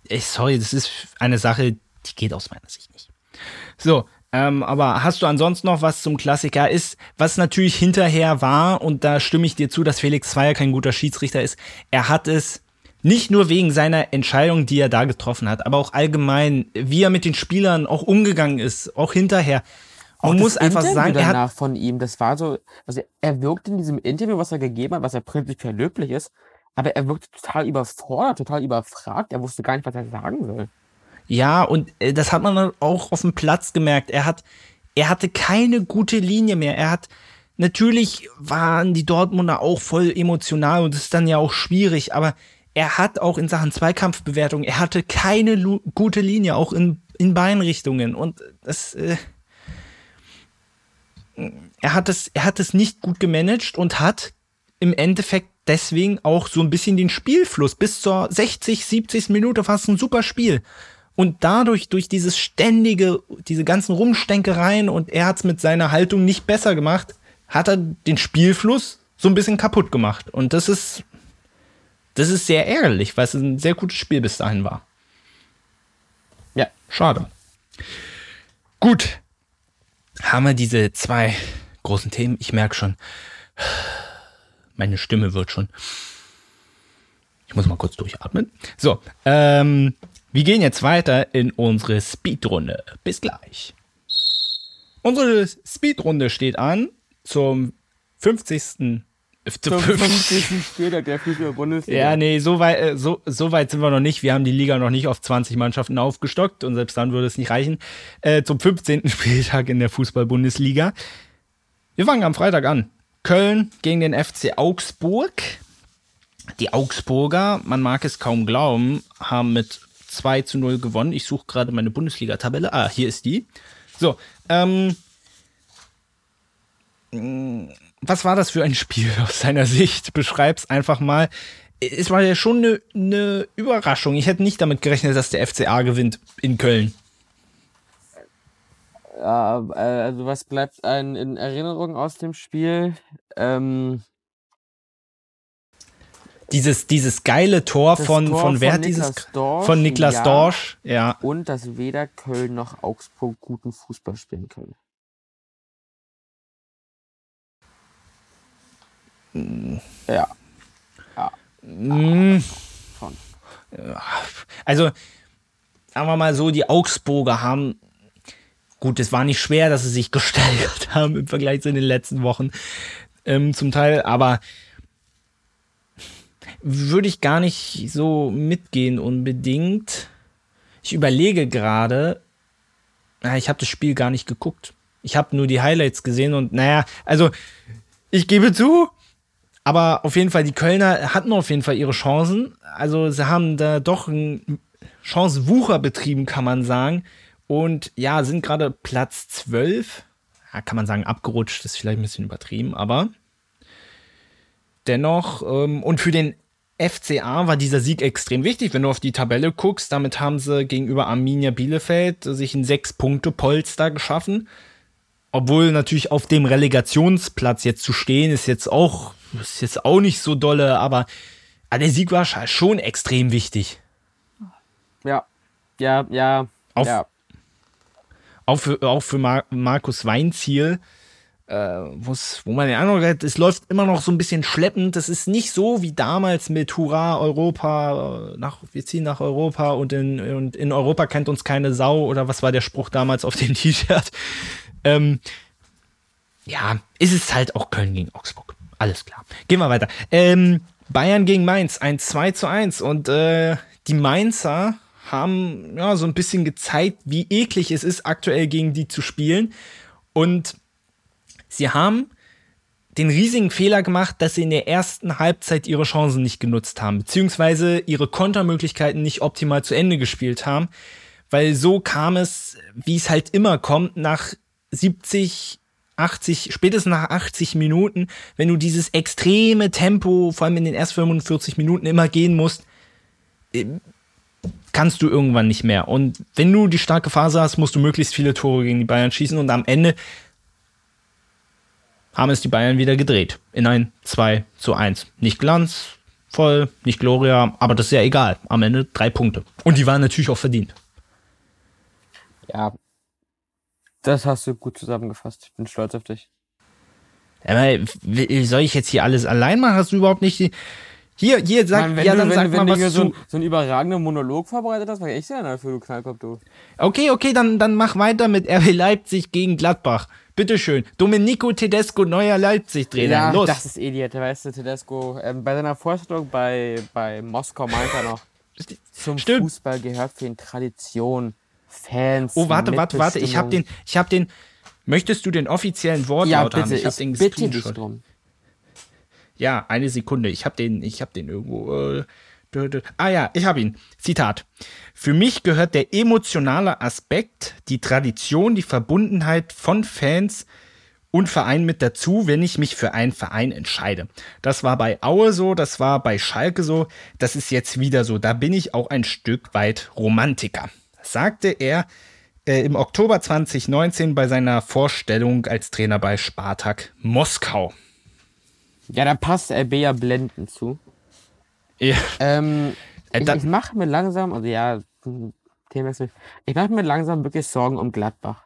äh, sorry, das ist eine Sache, die geht aus meiner Sicht nicht. So, ähm, aber hast du ansonsten noch was zum Klassiker? Ist, was natürlich hinterher war, und da stimme ich dir zu, dass Felix Zweier kein guter Schiedsrichter ist, er hat es Nicht nur wegen seiner Entscheidung, die er da getroffen hat, aber auch allgemein, wie er mit den Spielern auch umgegangen ist, auch hinterher. Man auch muss einfach Interview sagen, er hat von ihm, das war so, also er wirkt in diesem Interview, was er gegeben hat, was er prinzipiell löblich ist, aber er wirkte total überfordert, total überfragt. Er wusste gar nicht, was er sagen soll. Ja, und äh, das hat man auch auf dem Platz gemerkt. Er hat, er hatte keine gute Linie mehr. Er hat, natürlich waren die Dortmunder auch voll emotional und das ist dann ja auch schwierig, aber er hat auch in Sachen Zweikampfbewertung, er hatte keine gute Linie, auch in, in Beinrichtungen und das, äh, er hat es, er hat es nicht gut gemanagt und hat im Endeffekt deswegen auch so ein bisschen den Spielfluss bis zur 60, 70. Minute fast ein super Spiel. Und dadurch, durch dieses ständige, diese ganzen Rumstänkereien und er hat es mit seiner Haltung nicht besser gemacht, hat er den Spielfluss so ein bisschen kaputt gemacht. Und das ist, das ist sehr ärgerlich, weil es ein sehr gutes Spiel bis dahin war. Ja. Schade. Gut. Haben wir diese zwei großen Themen. Ich merke schon, meine Stimme wird schon. Ich muss mal kurz durchatmen. So, ähm, wir gehen jetzt weiter in unsere Speedrunde. Bis gleich. Unsere Speedrunde steht an zum 50. Zum 50. Spieltag der Fußball-Bundesliga. Ja, nee, so weit, äh, so, so weit sind wir noch nicht. Wir haben die Liga noch nicht auf 20 Mannschaften aufgestockt und selbst dann würde es nicht reichen. Äh, zum 15. Spieltag in der Fußball-Bundesliga. Wir fangen am Freitag an. Köln gegen den FC Augsburg. Die Augsburger, man mag es kaum glauben, haben mit 2 zu 0 gewonnen. Ich suche gerade meine Bundesliga-Tabelle. Ah, hier ist die. So, ähm, was war das für ein Spiel aus seiner Sicht? Beschreib's einfach mal. Es war ja schon eine, eine Überraschung. Ich hätte nicht damit gerechnet, dass der FCA gewinnt in Köln. Ja, äh, also was bleibt einem in Erinnerung aus dem Spiel? Ähm, dieses, dieses geile Tor von, Tor von wer von dieses Dorsch, von Niklas ja, Dorsch, ja. Und dass weder Köln noch Augsburg guten Fußball spielen können. Ja. Ja. Mm. Schon. Also, sagen wir mal so, die Augsburger haben Gut, es war nicht schwer, dass sie sich gesteigert haben im Vergleich zu den letzten Wochen ähm, zum Teil, aber würde ich gar nicht so mitgehen unbedingt. Ich überlege gerade, ich habe das Spiel gar nicht geguckt. Ich habe nur die Highlights gesehen und naja, also ich gebe zu, aber auf jeden Fall, die Kölner hatten auf jeden Fall ihre Chancen. Also sie haben da doch einen Chancenwucher betrieben, kann man sagen. Und ja, sind gerade Platz 12. Ja, kann man sagen, abgerutscht, ist vielleicht ein bisschen übertrieben, aber dennoch. Ähm, und für den FCA war dieser Sieg extrem wichtig. Wenn du auf die Tabelle guckst, damit haben sie gegenüber Arminia Bielefeld sich ein Sechs-Punkte-Polster geschaffen. Obwohl natürlich auf dem Relegationsplatz jetzt zu stehen, ist jetzt auch, ist jetzt auch nicht so dolle, aber der Sieg war schon extrem wichtig. Ja, ja, ja. Auf, ja auch für, auch für Mar Markus Weinziel, äh, wo man den Eindruck hat, es läuft immer noch so ein bisschen schleppend. Das ist nicht so wie damals mit Hurra Europa, nach, wir ziehen nach Europa und in, und in Europa kennt uns keine Sau oder was war der Spruch damals auf dem T-Shirt. Ähm, ja, ist es halt auch Köln gegen Augsburg. Alles klar. Gehen wir weiter. Ähm, Bayern gegen Mainz, ein 2 zu 1 und äh, die Mainzer haben ja so ein bisschen gezeigt, wie eklig es ist, aktuell gegen die zu spielen. Und sie haben den riesigen Fehler gemacht, dass sie in der ersten Halbzeit ihre Chancen nicht genutzt haben, beziehungsweise ihre Kontermöglichkeiten nicht optimal zu Ende gespielt haben, weil so kam es, wie es halt immer kommt, nach 70, 80, spätestens nach 80 Minuten, wenn du dieses extreme Tempo, vor allem in den ersten 45 Minuten immer gehen musst, kannst du irgendwann nicht mehr. Und wenn du die starke Phase hast, musst du möglichst viele Tore gegen die Bayern schießen und am Ende haben es die Bayern wieder gedreht. In ein 2 zu 1. Nicht glanzvoll, nicht Gloria, aber das ist ja egal. Am Ende drei Punkte. Und die waren natürlich auch verdient. Ja, das hast du gut zusammengefasst. Ich bin stolz auf dich. Aber soll ich jetzt hier alles allein machen? Hast du überhaupt nicht die, Hier, hier, sag, Mann, wenn ja, du, dann wenn, sag wenn mal du was hier zu. so, ein- so einen überragenden Monolog vorbereitet hast, war ich sehr dafür, du Knallkopf, du. Okay, okay, dann, dann mach weiter mit RB Leipzig gegen Gladbach. Bitteschön. Domenico Tedesco, neuer Leipzig-Trainer. Ja, Los. das ist Idiot, weißt du, Tedesco. Ähm, bei seiner Vorstellung bei, bei Moskau meint er noch, zum Stimmt. Fußball gehört für ihn Tradition, Fans. oh, warte, warte, warte. Ich hab den, ich hab den. Möchtest du den offiziellen Wortlaut Ja, haben? bitte, Ich hab ich den bitte dich drum. Ja, eine Sekunde. Ich habe den, ich habe den irgendwo. Äh. Ah ja, ich habe ihn. Zitat. Für mich gehört der emotionale Aspekt, die Tradition, die Verbundenheit von Fans und Verein mit dazu, wenn ich mich für einen Verein entscheide. Das war bei Aue so, das war bei Schalke so, das ist jetzt wieder so. Da bin ich auch ein Stück weit Romantiker, sagte er äh, im Oktober 2019 bei seiner Vorstellung als Trainer bei Spartak Moskau. Ja, da passt RB ja blendend zu. Ja. Ähm, Äh, ich, ich mache mir langsam, also ja, Themenwechsel. Ich mache mir langsam wirklich Sorgen um Gladbach.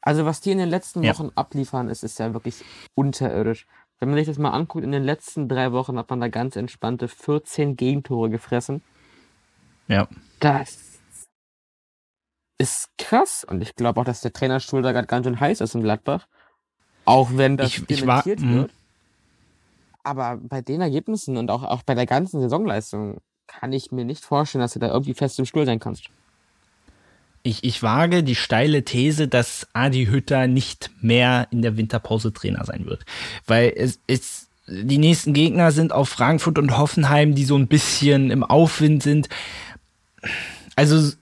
Also was die in den letzten Ja. Wochen abliefern, ist, ist ja wirklich unterirdisch. Wenn man sich das mal anguckt, in den letzten drei Wochen hat man da ganz entspannte 14 Gegentore gefressen. Ja. Das ist krass. Und ich glaube auch, dass der Trainerstuhl da gerade ganz schön heiß ist in Gladbach. Auch wenn das Ich- ich war- mhm. wird. Aber bei den Ergebnissen und auch, auch bei der ganzen Saisonleistung kann ich mir nicht vorstellen, dass du da irgendwie fest im Stuhl sein kannst. Ich, ich wage die steile These, dass Adi Hütter nicht mehr in der Winterpause Trainer sein wird. Weil es, es, die nächsten Gegner sind auf Frankfurt und Hoffenheim, die so ein bisschen im Aufwind sind. Also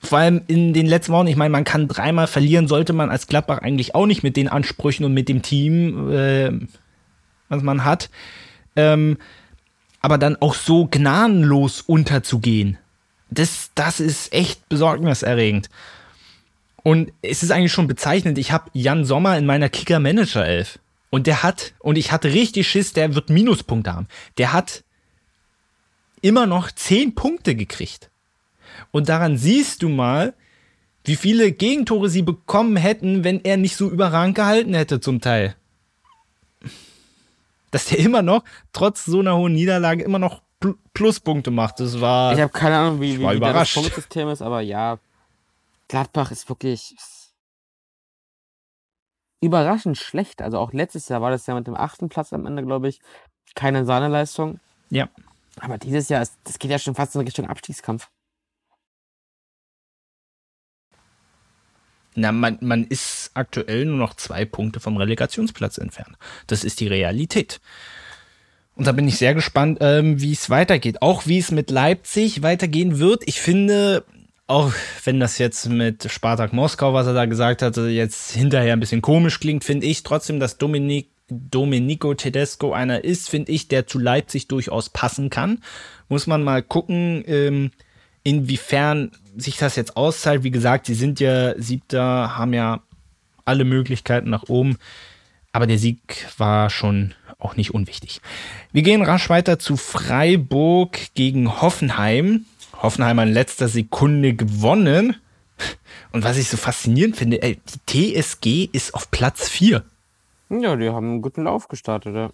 vor allem in den letzten Wochen, ich meine, man kann dreimal verlieren, sollte man als Gladbach eigentlich auch nicht mit den Ansprüchen und mit dem Team, äh, was man hat. Ähm, aber dann auch so gnadenlos unterzugehen. Das, das ist echt besorgniserregend. Und es ist eigentlich schon bezeichnend. Ich habe Jan Sommer in meiner Kicker-Manager-Elf. Und der hat, und ich hatte richtig Schiss, der wird Minuspunkte haben. Der hat immer noch 10 Punkte gekriegt. Und daran siehst du mal, wie viele Gegentore sie bekommen hätten, wenn er nicht so überragend gehalten hätte zum Teil. Dass der immer noch, trotz so einer hohen Niederlage, immer noch Pl- Pluspunkte macht. Das war. Ich habe keine Ahnung, wie, wie, wie da das. Punktsystem ist, aber ja, Gladbach ist wirklich überraschend schlecht. Also auch letztes Jahr war das ja mit dem achten Platz am Ende, glaube ich, keine Sahneleistung. ja. Aber dieses Jahr, ist, das geht ja schon fast in Richtung Abstiegskampf. Na, man, man ist aktuell nur noch zwei Punkte vom Relegationsplatz entfernt. Das ist die Realität. Und da bin ich sehr gespannt, ähm, wie es weitergeht. Auch wie es mit Leipzig weitergehen wird. Ich finde, auch wenn das jetzt mit Spartak Moskau, was er da gesagt hatte, jetzt hinterher ein bisschen komisch klingt, finde ich trotzdem, dass Dominik, Domenico Tedesco einer ist, finde ich, der zu Leipzig durchaus passen kann. Muss man mal gucken, ähm, inwiefern sich das jetzt auszahlt. Wie gesagt, sie sind ja Siebter, haben ja alle Möglichkeiten nach oben. Aber der Sieg war schon auch nicht unwichtig. Wir gehen rasch weiter zu Freiburg gegen Hoffenheim. Hoffenheim in letzter Sekunde gewonnen. Und was ich so faszinierend finde, ey, die TSG ist auf Platz 4. Ja, die haben einen guten Lauf gestartet, ja.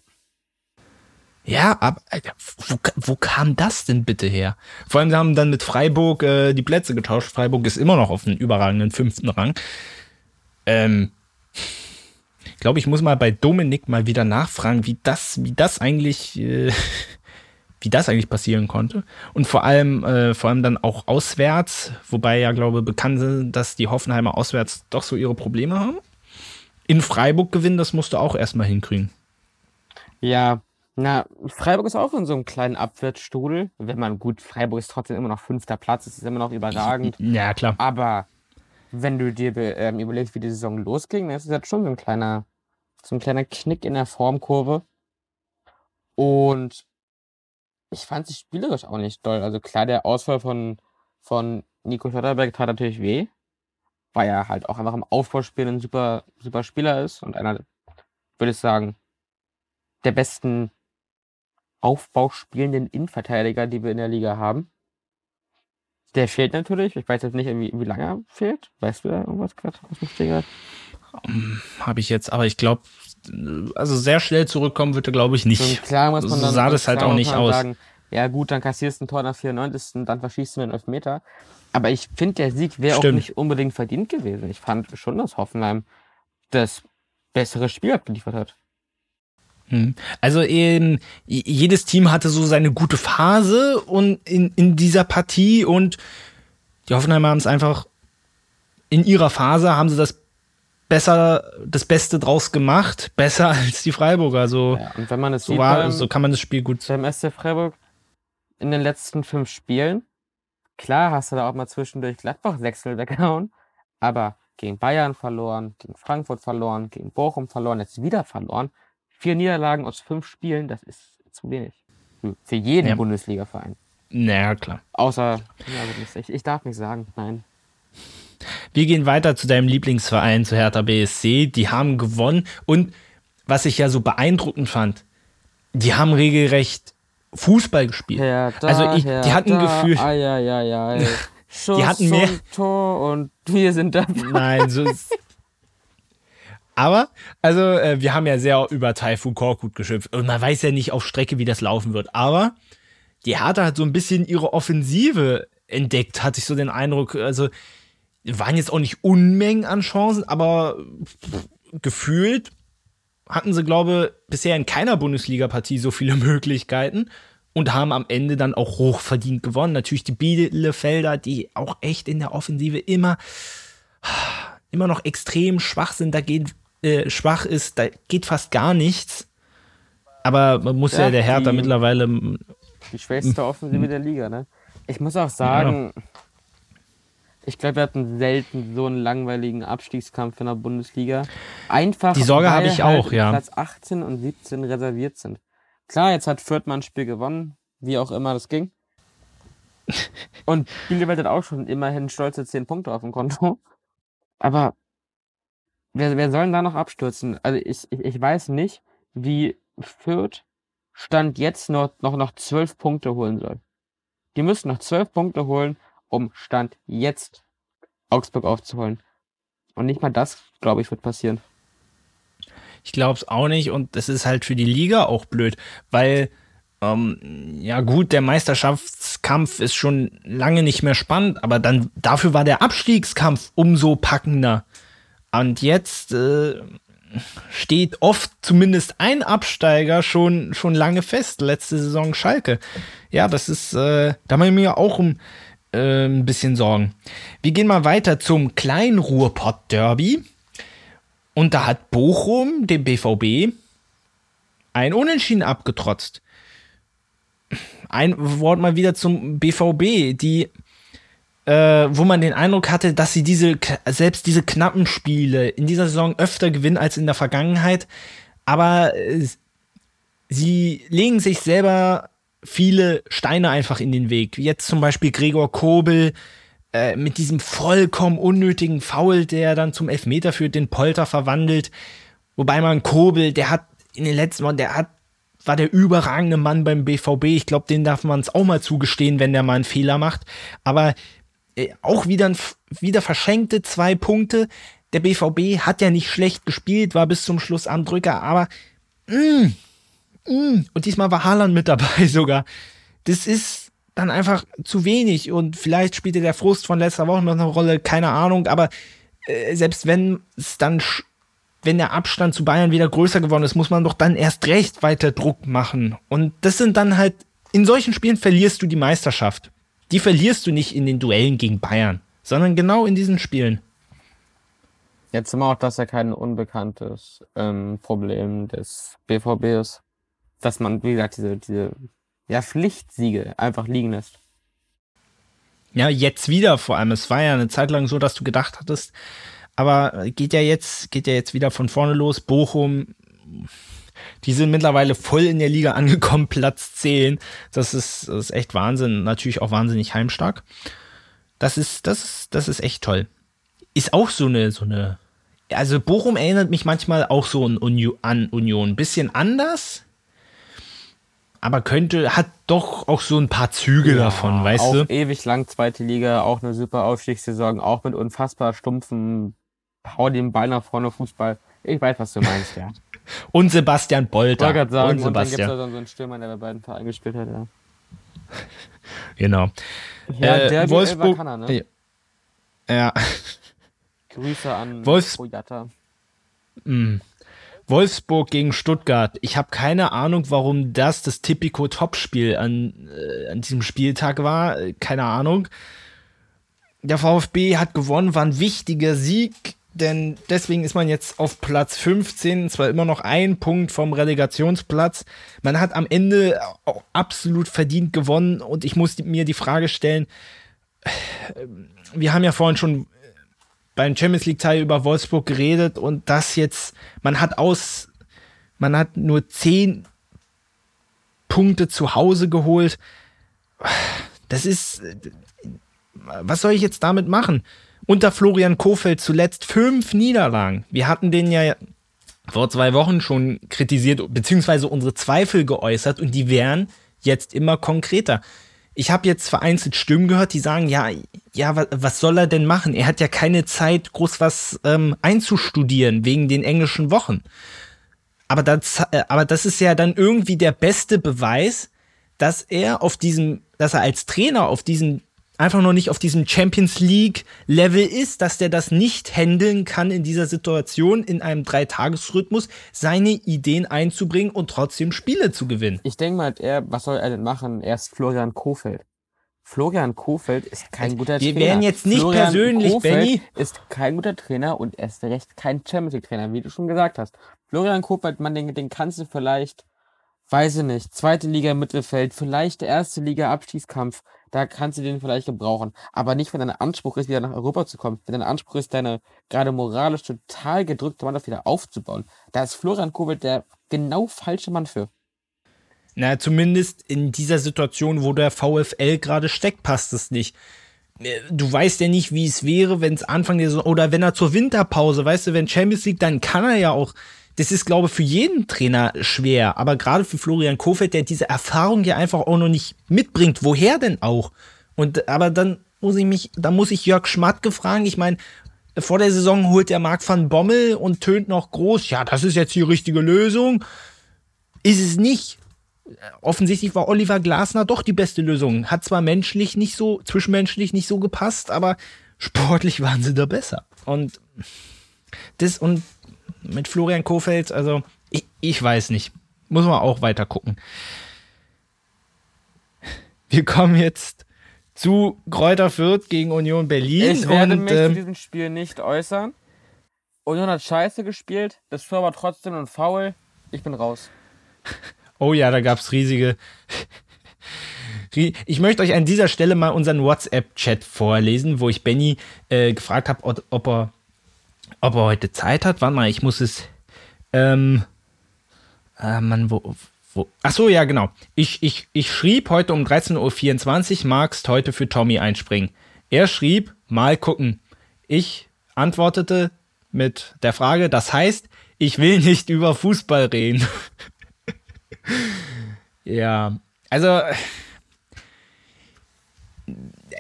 Ja, aber Alter, wo, wo kam das denn bitte her? Vor allem, sie haben dann mit Freiburg äh, die Plätze getauscht. Freiburg ist immer noch auf einem überragenden fünften Rang. Ähm, ich glaube, ich muss mal bei Dominik mal wieder nachfragen, wie das, wie das eigentlich, äh, wie das eigentlich passieren konnte. Und vor allem, äh, vor allem dann auch auswärts, wobei ja, glaube bekannt sind, dass die Hoffenheimer auswärts doch so ihre Probleme haben. In Freiburg gewinnen, das musst du auch erstmal hinkriegen. Ja, na, Freiburg ist auch in so einem kleinen Abwärtsstrudel. Wenn man gut, Freiburg ist trotzdem immer noch fünfter Platz, das ist immer noch überragend. Ja, klar. Aber wenn du dir ähm, überlegst, wie die Saison losging, dann ist es jetzt schon so ein kleiner, so ein kleiner Knick in der Formkurve. Und ich fand sie spielerisch auch nicht doll. Also klar, der Ausfall von, von Nico Schotterberg tat natürlich weh, weil er halt auch einfach im Aufbauspiel ein super, super Spieler ist und einer, würde ich sagen, der besten aufbauspielenden Innenverteidiger, die wir in der Liga haben. Der fehlt natürlich. Ich weiß jetzt nicht, wie, wie lange er fehlt. Weißt du da irgendwas gerade aus dem Stegreif? Habe ich jetzt, aber ich glaube, also sehr schnell zurückkommen wird er, glaube ich, nicht. Und klar muss man so sah das halt auch nicht aus. Sagen, ja gut, dann kassierst du ein Tor nach 94. dann verschießt du den Elfmeter. Aber ich finde, der Sieg wäre auch nicht unbedingt verdient gewesen. Ich fand schon, dass Hoffenheim das bessere Spiel abgeliefert hat. Hm. Also j- jedes Team hatte so seine gute Phase und in, in dieser Partie und die Hoffenheimer haben es einfach in ihrer Phase haben sie das besser, das Beste draus gemacht, besser als die Freiburger. So, Ja, und wenn man es so sieht war, beim, so kann man das Spiel gut. beim SC Freiburg in den letzten fünf Spielen, klar hast du da auch mal zwischendurch Gladbach 6 weggehauen, aber gegen Bayern verloren, gegen Frankfurt verloren, gegen Bochum verloren, jetzt wieder verloren. Vier Niederlagen aus fünf Spielen, das ist zu wenig. Hm, Für jeden Ja. Bundesliga-Verein. Naja, klar. Außer, ja ich, ich darf nicht sagen, nein. Wir gehen weiter zu deinem Lieblingsverein, zu Hertha BSC. Die haben gewonnen. Und was ich ja so beeindruckend fand, die haben regelrecht Fußball gespielt. Hertha, Also ich- die hatten Hertha, Gefühl- Ai, ai, ai. Schuss hatten mehr- Tor und wir sind da. Nein, so ist. Aber, also, äh, wir haben ja sehr über Taifun Korkut geschimpft. Und man weiß ja nicht auf Strecke, wie das laufen wird. Aber die Hertha hat so ein bisschen ihre Offensive entdeckt, hatte ich so den Eindruck. Also, waren jetzt auch nicht Unmengen an Chancen, aber gefühlt hatten sie, glaube bisher in keiner Bundesliga-Partie so viele Möglichkeiten und haben am Ende dann auch hochverdient gewonnen. Natürlich die Bielefelder, die auch echt in der Offensive immer, immer noch extrem schwach sind. Da geht, äh, schwach ist, da geht fast gar nichts. Aber man muss ja, Ja, der Hertha die- mittlerweile Die schwächste Offensive der Liga, ne? Ich muss auch sagen, ich glaube, wir hatten selten so einen langweiligen Abstiegskampf in der Bundesliga. Einfach, Die Sorge habe weil ich halt auch, ja. Platz 18 und 17 reserviert sind. Klar, jetzt hat Fürth mal ein Spiel gewonnen, wie auch immer das ging. Und Bielefeld hat auch schon immerhin stolze 10 Punkte auf dem Konto. Aber wer, wer soll denn da noch abstürzen? Also ich, ich, ich weiß nicht, wie Fürth Stand jetzt noch, noch, noch 12 Punkte holen soll. Die müssen noch 12 Punkte holen, um Stand jetzt Augsburg aufzuholen. Und nicht mal das, glaube ich, wird passieren. Ich glaube es auch nicht und das ist halt für die Liga auch blöd, weil ähm, ja gut, der Meisterschaftskampf ist schon lange nicht mehr spannend, aber dann dafür war der Abstiegskampf umso packender. Und jetzt äh, steht oft zumindest ein Absteiger schon schon lange fest. Letzte Saison Schalke. Ja, das ist äh, da mache ich mir auch um äh, ein bisschen Sorgen. Wir gehen mal weiter zum Kleinruhrpott-Derby. Und da hat Bochum dem BVB ein Unentschieden abgetrotzt. Ein Wort mal wieder zum BVB, die, äh, wo man den Eindruck hatte, dass sie diese, selbst diese knappen Spiele in dieser Saison öfter gewinnen als in der Vergangenheit. Aber äh, sie legen sich selber viele Steine einfach in den Weg. Jetzt zum Beispiel Gregor Kobel, äh, mit diesem vollkommen unnötigen Foul, der dann zum Elfmeter führt, den Polter verwandelt. Wobei man Kobel, der hat in den letzten Wochen, der hat, war der überragende Mann beim BVB. Ich glaube, den darf man es auch mal zugestehen, wenn der mal einen Fehler macht. Aber auch wieder, ein, wieder verschenkte zwei Punkte. Der BVB hat ja nicht schlecht gespielt, war bis zum Schluss am Drücker, aber mh, mh, und diesmal war Haaland mit dabei sogar. Das ist dann einfach zu wenig und vielleicht spielte der Frust von letzter Woche noch eine Rolle, keine Ahnung, aber äh, selbst wenn es dann, wenn der Abstand zu Bayern wieder größer geworden ist, muss man doch dann erst recht weiter Druck machen. Und das sind dann halt, in solchen Spielen verlierst du die Meisterschaft. Die verlierst du nicht in den Duellen gegen Bayern, sondern genau in diesen Spielen. Jetzt sind wir auch, dass ja kein unbekanntes ähm, Problem des BVB ist. Dass man, wie gesagt, diese, diese ja, Pflichtsiege einfach liegen lässt. Ja, jetzt wieder vor allem. Es war ja eine Zeit lang so, dass du gedacht hattest, aber geht ja jetzt, geht ja jetzt wieder von vorne los. Bochum, die sind mittlerweile voll in der Liga angekommen, Platz 10. Das ist, das ist echt Wahnsinn. Natürlich auch wahnsinnig heimstark. Das ist, das ist, das ist echt toll. Ist auch so eine, so eine, also Bochum erinnert mich manchmal auch so an Union. Bisschen anders, aber könnte, hat doch auch so ein paar Züge davon, weißt auch du? ewig lang zweite Liga, auch eine super Aufstiegssaison, auch mit unfassbar stumpfen hau den Ball nach vorne, Fußball. Ich weiß, was du meinst, ja. Und Sebastian Bolter. Ich sagen, und und dann gibt es Sebastian. da so einen Stürmer, der bei beiden Vereinen gespielt hat, ja. Genau. Ja, Äh, Derby Wolfsburg- Elfer kann er, ne? Ja. Grüße an Wolfs-. Mm. Wolfsburg gegen Stuttgart. Ich habe keine Ahnung, warum das das typico Topspiel an, äh, an diesem Spieltag war. Äh, Keine Ahnung. Der VfB hat gewonnen, war ein wichtiger Sieg, denn deswegen ist man jetzt auf Platz 15, zwar immer noch ein Punkt vom Relegationsplatz. Man hat am Ende auch absolut verdient gewonnen und ich muss mir die Frage stellen, äh, wir haben ja vorhin schon beim Champions League Teil über Wolfsburg geredet und das jetzt, man hat aus, man hat nur zehn Punkte zu Hause geholt. Das ist, was soll ich jetzt damit machen? Unter Florian Kofeld zuletzt fünf Niederlagen. Wir hatten den ja vor zwei Wochen schon kritisiert, beziehungsweise unsere Zweifel geäußert und die wären jetzt immer konkreter. Ich habe jetzt vereinzelt Stimmen gehört, die sagen, ja, ja, wa- was soll er denn machen? Er hat ja keine Zeit, groß was ähm, einzustudieren wegen den englischen Wochen. Aber das, äh, aber das ist ja dann irgendwie der beste Beweis, dass er auf diesem, dass er als Trainer auf diesem, einfach noch nicht auf diesem Champions League Level ist, dass der das nicht handeln kann in dieser Situation, in einem Dreitagesrhythmus, seine Ideen einzubringen und trotzdem Spiele zu gewinnen. Ich denke mal, er, was soll er denn machen? Er ist Florian Kofeld. Florian Kofeld ist kein guter Wir Trainer. werden jetzt nicht Florian persönlich, Kofeld Benny. ist kein guter Trainer und erst recht kein Champions League Trainer, wie du schon gesagt hast. Florian Kofeld, man, den, den kannst du vielleicht, weiß ich nicht, zweite Liga Mittelfeld, vielleicht erste Liga Abstiegskampf, da kannst du den vielleicht gebrauchen. Aber nicht, wenn dein Anspruch ist, wieder nach Europa zu kommen. Wenn dein Anspruch ist, deine gerade moralisch total gedrückte Mannschaft wieder aufzubauen. Da ist Florian Kofeld der genau falsche Mann für. Na, zumindest in dieser Situation, wo der VfL gerade steckt, passt es nicht. Äh, Du weißt ja nicht, wie es wäre, wenn es Anfang der Saison oder wenn er zur Winterpause, weißt du, wenn Champions League, dann kann er ja auch. Das ist, glaube ich, für jeden Trainer schwer, aber gerade für Florian Kofeld, der diese Erfahrung ja einfach auch noch nicht mitbringt. Woher denn auch? Und aber dann muss ich mich, da muss ich Jörg Schmatke fragen. Ich meine, vor der Saison holt der Marc van Bommel und tönt noch groß. Ja, das ist jetzt die richtige Lösung. Ist es nicht offensichtlich war Oliver Glasner doch die beste Lösung. Hat zwar menschlich nicht so, zwischenmenschlich nicht so gepasst, aber sportlich waren sie da besser. Und das und mit Florian Kofeld, also ich, ich weiß nicht. Muss man auch weiter gucken. Wir kommen jetzt zu Kräuter Fürth gegen Union Berlin. Ich werde und, mich zu ähm, diesem Spiel nicht äußern. Union hat scheiße gespielt. Das Tor war trotzdem ein Foul. Ich bin raus. Oh ja, da gab's riesige. Rie- Ich möchte euch an dieser Stelle mal unseren WhatsApp-Chat vorlesen, wo ich Benny äh, gefragt habe, ob, er, ob er heute Zeit hat. Warte mal, ich muss es. Ähm, äh, Mann, wo, wo? Ach so, ja, genau. Ich, ich, ich schrieb heute um 13.24 Uhr, magst heute für Tommy einspringen. Er schrieb, mal gucken. Ich antwortete mit der Frage, das heißt, ich will nicht über Fußball reden. Ja, also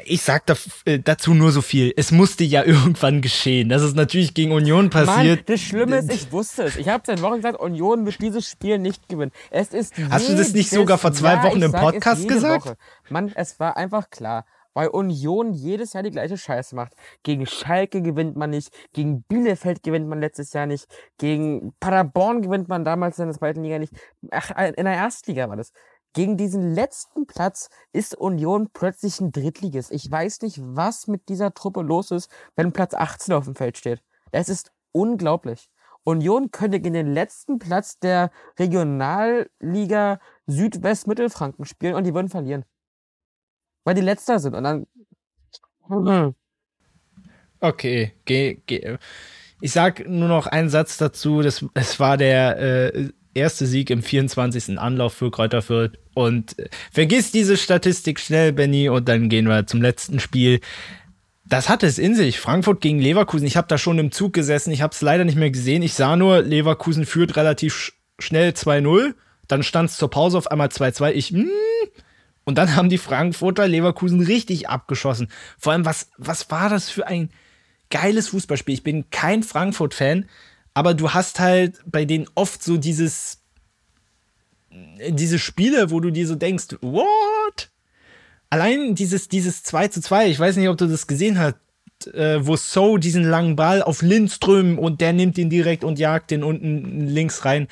ich sag da, äh, dazu nur so viel. Es musste ja irgendwann geschehen. Das ist natürlich gegen Union Mann, passiert. das Schlimme ist, ich wusste es. Ich habe seit Wochen gesagt, Union wird dieses Spiel nicht gewinnen. Es ist Hast du das nicht sogar vor zwei ja, Wochen im sag Podcast gesagt? Woche. Mann, es war einfach klar. Weil Union jedes Jahr die gleiche Scheiße macht. Gegen Schalke gewinnt man nicht, gegen Bielefeld gewinnt man letztes Jahr nicht, gegen Paderborn gewinnt man damals in der zweiten Liga nicht. Ach, in der Erstliga war das. Gegen diesen letzten Platz ist Union plötzlich ein Drittligist. Ich weiß nicht, was mit dieser Truppe los ist, wenn Platz 18 auf dem Feld steht. Es ist unglaublich. Union könnte gegen den letzten Platz der Regionalliga Südwest-Mittelfranken spielen und die würden verlieren. Weil die letzter sind und dann. Okay, geh, geh. Ich sag nur noch einen Satz dazu. Das, es war der äh, erste Sieg im 24. Anlauf für Kräuter Fürth. Und äh, vergiss diese Statistik schnell, Benny, und dann gehen wir zum letzten Spiel. Das hatte es in sich. Frankfurt gegen Leverkusen. Ich habe da schon im Zug gesessen. Ich habe es leider nicht mehr gesehen. Ich sah nur, Leverkusen führt relativ sch schnell 2-0. Dann stand es zur Pause auf einmal 2-2. Ich, mm, und dann haben die Frankfurter Leverkusen richtig abgeschossen. Vor allem, was, was war das für ein geiles Fußballspiel. Ich bin kein Frankfurt-Fan, aber du hast halt bei denen oft so dieses, diese Spiele, wo du dir so denkst, what? Allein dieses, dieses 2 zu 2, ich weiß nicht, ob du das gesehen hast, äh, wo So diesen langen Ball auf Lindström und der nimmt ihn direkt und jagt den unten links rein.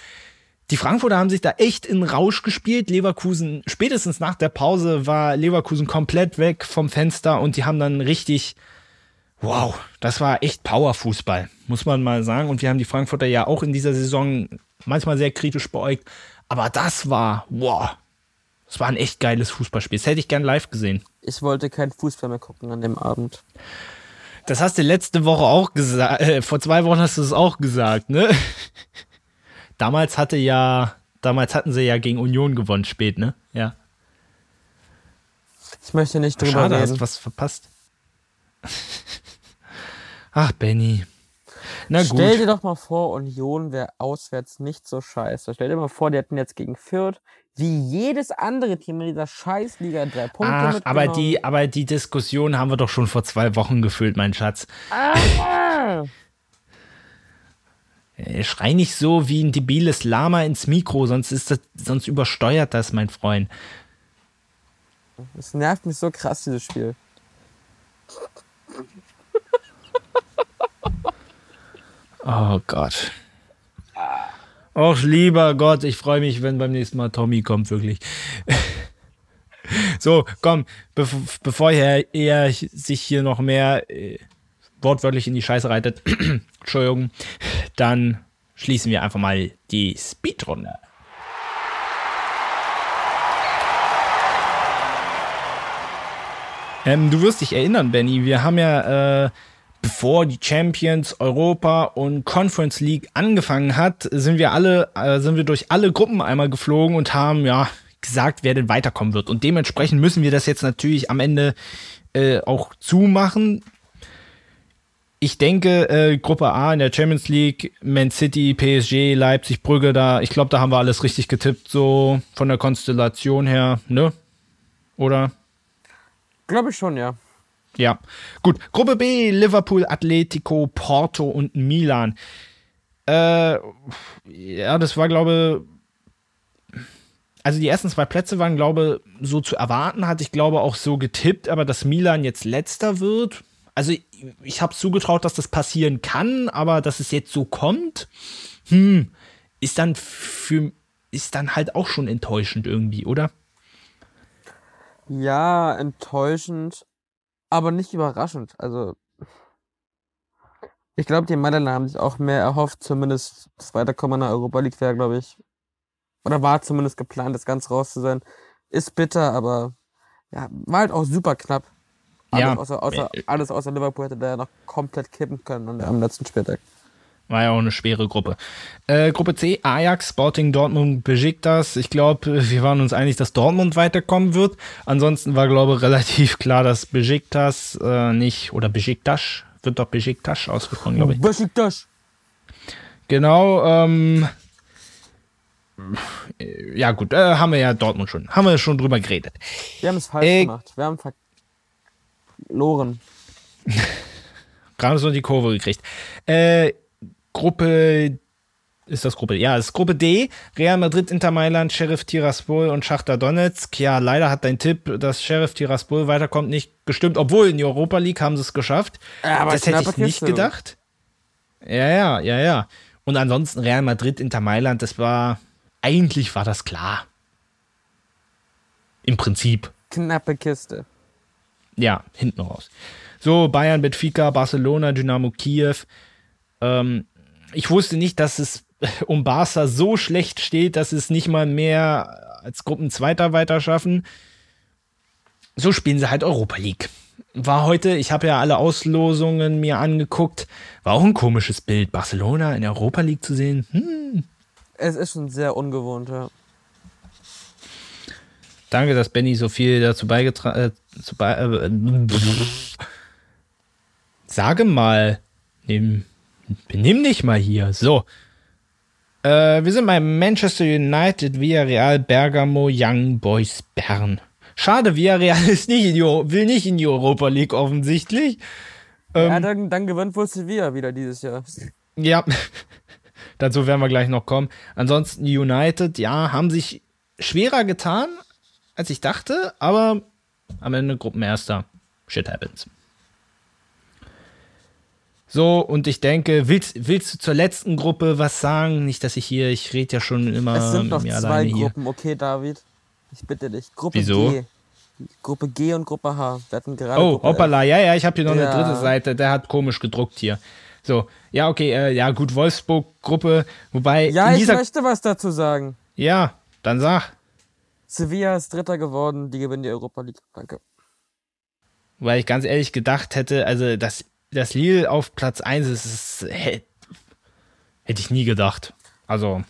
Die Frankfurter haben sich da echt in Rausch gespielt. Leverkusen, spätestens nach der Pause war Leverkusen komplett weg vom Fenster und die haben dann richtig, wow, das war echt Powerfußball, muss man mal sagen. Und wir haben die Frankfurter ja auch in dieser Saison manchmal sehr kritisch beäugt. Aber das war, wow, das war ein echt geiles Fußballspiel. Das hätte ich gern live gesehen. Ich wollte kein Fußball mehr gucken an dem Abend. Das hast du letzte Woche auch gesagt. Äh, vor zwei Wochen hast du es auch gesagt, ne? Damals hatte ja, damals hatten sie ja gegen Union gewonnen, spät, ne? Ja. Ich möchte nicht drüber Schade, reden. hast was verpasst. Ach, Benny. Na gut. Stell dir doch mal vor, Union wäre auswärts nicht so scheiße. Stell dir mal vor, die hätten jetzt gegen Fürth, wie jedes andere Team in dieser Scheißliga, drei Punkte Ach, aber die, aber die Diskussion haben wir doch schon vor zwei Wochen gefühlt, mein Schatz. Ah! Schrei nicht so wie ein debiles Lama ins Mikro, sonst ist das, sonst übersteuert das, mein Freund. Das nervt mich so krass, dieses Spiel. Oh Gott. Och, lieber Gott, ich freue mich, wenn beim nächsten Mal Tommy kommt, wirklich. so, komm, bev bevor er, er sich hier noch mehr äh, wortwörtlich in die Scheiße reitet, Entschuldigung, dann schließen wir einfach mal die Speedrunde. Ähm, du wirst dich erinnern, Benny, wir haben ja, äh, bevor die Champions, Europa und Conference League angefangen hat, sind wir alle, äh, sind wir durch alle Gruppen einmal geflogen und haben, ja, gesagt, wer denn weiterkommen wird. Und dementsprechend müssen wir das jetzt natürlich am Ende äh, auch zumachen. Ich denke, äh, Gruppe A in der Champions League, Man City, PSG, Leipzig, Brügge, da, ich glaube, da haben wir alles richtig getippt, so von der Konstellation her, ne? Oder? Glaube ich schon, ja. Ja, gut. Gruppe B, Liverpool, Atletico, Porto und Milan. Äh, ja, das war, glaube also die ersten zwei Plätze waren, glaube so zu erwarten, hatte ich, glaube auch so getippt, aber dass Milan jetzt letzter wird, also ich, ich habe zugetraut, dass das passieren kann, aber dass es jetzt so kommt, hm, ist dann für, ist dann halt auch schon enttäuschend irgendwie, oder? Ja, enttäuschend, aber nicht überraschend. Also, ich glaube, die Mailänder haben sich auch mehr erhofft, zumindest das Weiterkommen in der Europa League wäre, glaube ich, oder war zumindest geplant, das Ganze raus zu sein. Ist bitter, aber ja, war halt auch super knapp. Alles, Ja. außer, außer, alles außer Liverpool hätte der noch komplett kippen können am letzten Spieltag. War ja auch eine schwere Gruppe. Äh, Gruppe C, Ajax, Sporting, Dortmund, Besiktas. Ich glaube, wir waren uns einig, dass Dortmund weiterkommen wird. Ansonsten war, glaube ich, relativ klar, dass Besiktas äh, nicht, oder Besiktas, wird doch Besiktas ausgesprochen, glaube ich. Besiktas. Genau, ähm, äh, ja gut, äh, haben wir ja Dortmund schon, haben wir schon drüber geredet. Wir haben es falsch Äh, gemacht. Wir haben verloren. Gerade so die Kurve gekriegt. Äh, Gruppe, ist das Gruppe? Ja, es ist Gruppe D. Real Madrid, Inter Mailand, Sheriff Tiraspol und Schachter Donetsk. Ja, leider hat dein Tipp, dass Sheriff Tiraspol weiterkommt, nicht gestimmt. Obwohl in die Europa League haben sie es geschafft. Aber das hätte ich nicht gedacht. Ja, ja, ja, ja. Und ansonsten Real Madrid, Inter Mailand, das war, eigentlich war das klar. Im Prinzip. Knappe Kiste. Ja, hinten raus. So, Bayern, Benfica, Barcelona, Dynamo Kiew. Ähm, ich wusste nicht, dass es um Barca so schlecht steht, dass es nicht mal mehr als Gruppenzweiter weiter schaffen. So spielen sie halt Europa League. War heute, ich habe ja alle Auslosungen mir angeguckt, war auch ein komisches Bild, Barcelona in der Europa League zu sehen. Hm. Es ist schon sehr ungewohnt, ja. Danke, dass Benny so viel dazu beigetragen äh, bei äh, Sage mal, nimm, benimm dich mal hier. So. Äh, wir sind bei Manchester United, Villarreal, Bergamo, Young Boys, Bern. Schade, Villarreal ist nicht in die, will nicht in die Europa League offensichtlich. Ähm, ja, dann, dann gewinnt wohl Sevilla wieder dieses Jahr. Ja, dazu werden wir gleich noch kommen. Ansonsten United, ja, haben sich schwerer getan, als ich dachte, aber am Ende Gruppenerster. Shit happens. So, und ich denke, willst, willst du zur letzten Gruppe was sagen? Nicht, dass ich hier, ich rede ja schon immer. Es sind noch zwei Gruppen, hier. okay, David. Ich bitte dich. Gruppe Wieso? G. Gruppe G und Gruppe H. Wir hatten gerade. Oh, Gruppe hoppala, ja, ja, ich habe hier noch ja. eine dritte Seite, der hat komisch gedruckt hier. So, ja, okay, äh, ja, gut, Wolfsburg-Gruppe, wobei. Ja, ich möchte was dazu sagen. Ja, dann sag. Sevilla ist Dritter geworden, die gewinnen die Europa League. Danke. Weil ich ganz ehrlich gedacht hätte, also, dass dass Lille auf Platz 1 ist, ist hätte ich nie gedacht. Also.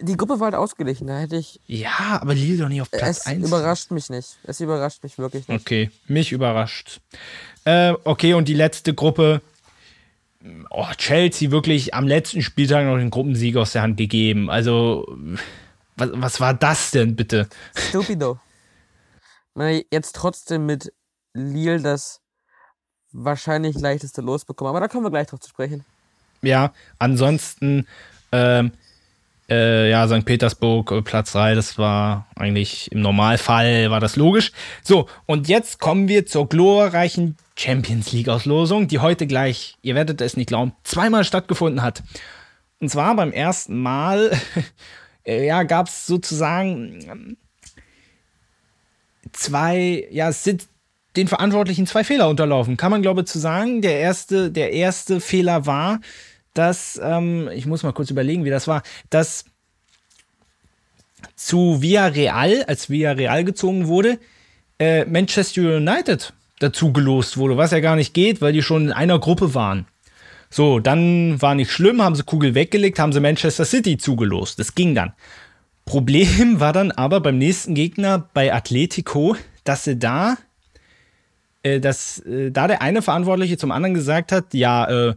Die Gruppe war halt ausgeglichen, da hätte ich. Ja, aber Lille doch nicht auf Platz 1. Es überrascht mich nicht. Es überrascht mich wirklich nicht. Okay, mich überrascht. Äh, okay, und die letzte Gruppe. Oh, Chelsea wirklich am letzten Spieltag noch den Gruppensieg aus der Hand gegeben. Also, was, was war das denn bitte? Stupido. Jetzt trotzdem mit Lille das wahrscheinlich leichteste losbekommen. Aber da kommen wir gleich drauf zu sprechen. Ja, ansonsten, ähm, äh, ja, St. Petersburg, äh, Platz 3, das war eigentlich im Normalfall, war das logisch. So, und jetzt kommen wir zur glorreichen Champions League-Auslosung, die heute gleich, ihr werdet es nicht glauben, zweimal stattgefunden hat. Und zwar beim ersten Mal, äh, ja, gab es sozusagen ähm, zwei, ja, es sind den Verantwortlichen zwei Fehler unterlaufen. Kann man, glaube ich, zu sagen. Der erste, der erste Fehler war, dass, ähm, ich muss mal kurz überlegen, wie das war, dass zu Villarreal, als Villarreal gezogen wurde, äh, Manchester United dazu gelost wurde, was ja gar nicht geht, weil die schon in einer Gruppe waren. So, dann war nicht schlimm, haben sie Kugel weggelegt, haben sie Manchester City zugelost. Das ging dann. Problem war dann aber beim nächsten Gegner bei Atletico, dass sie da dass äh, da der eine Verantwortliche zum anderen gesagt hat, ja, äh,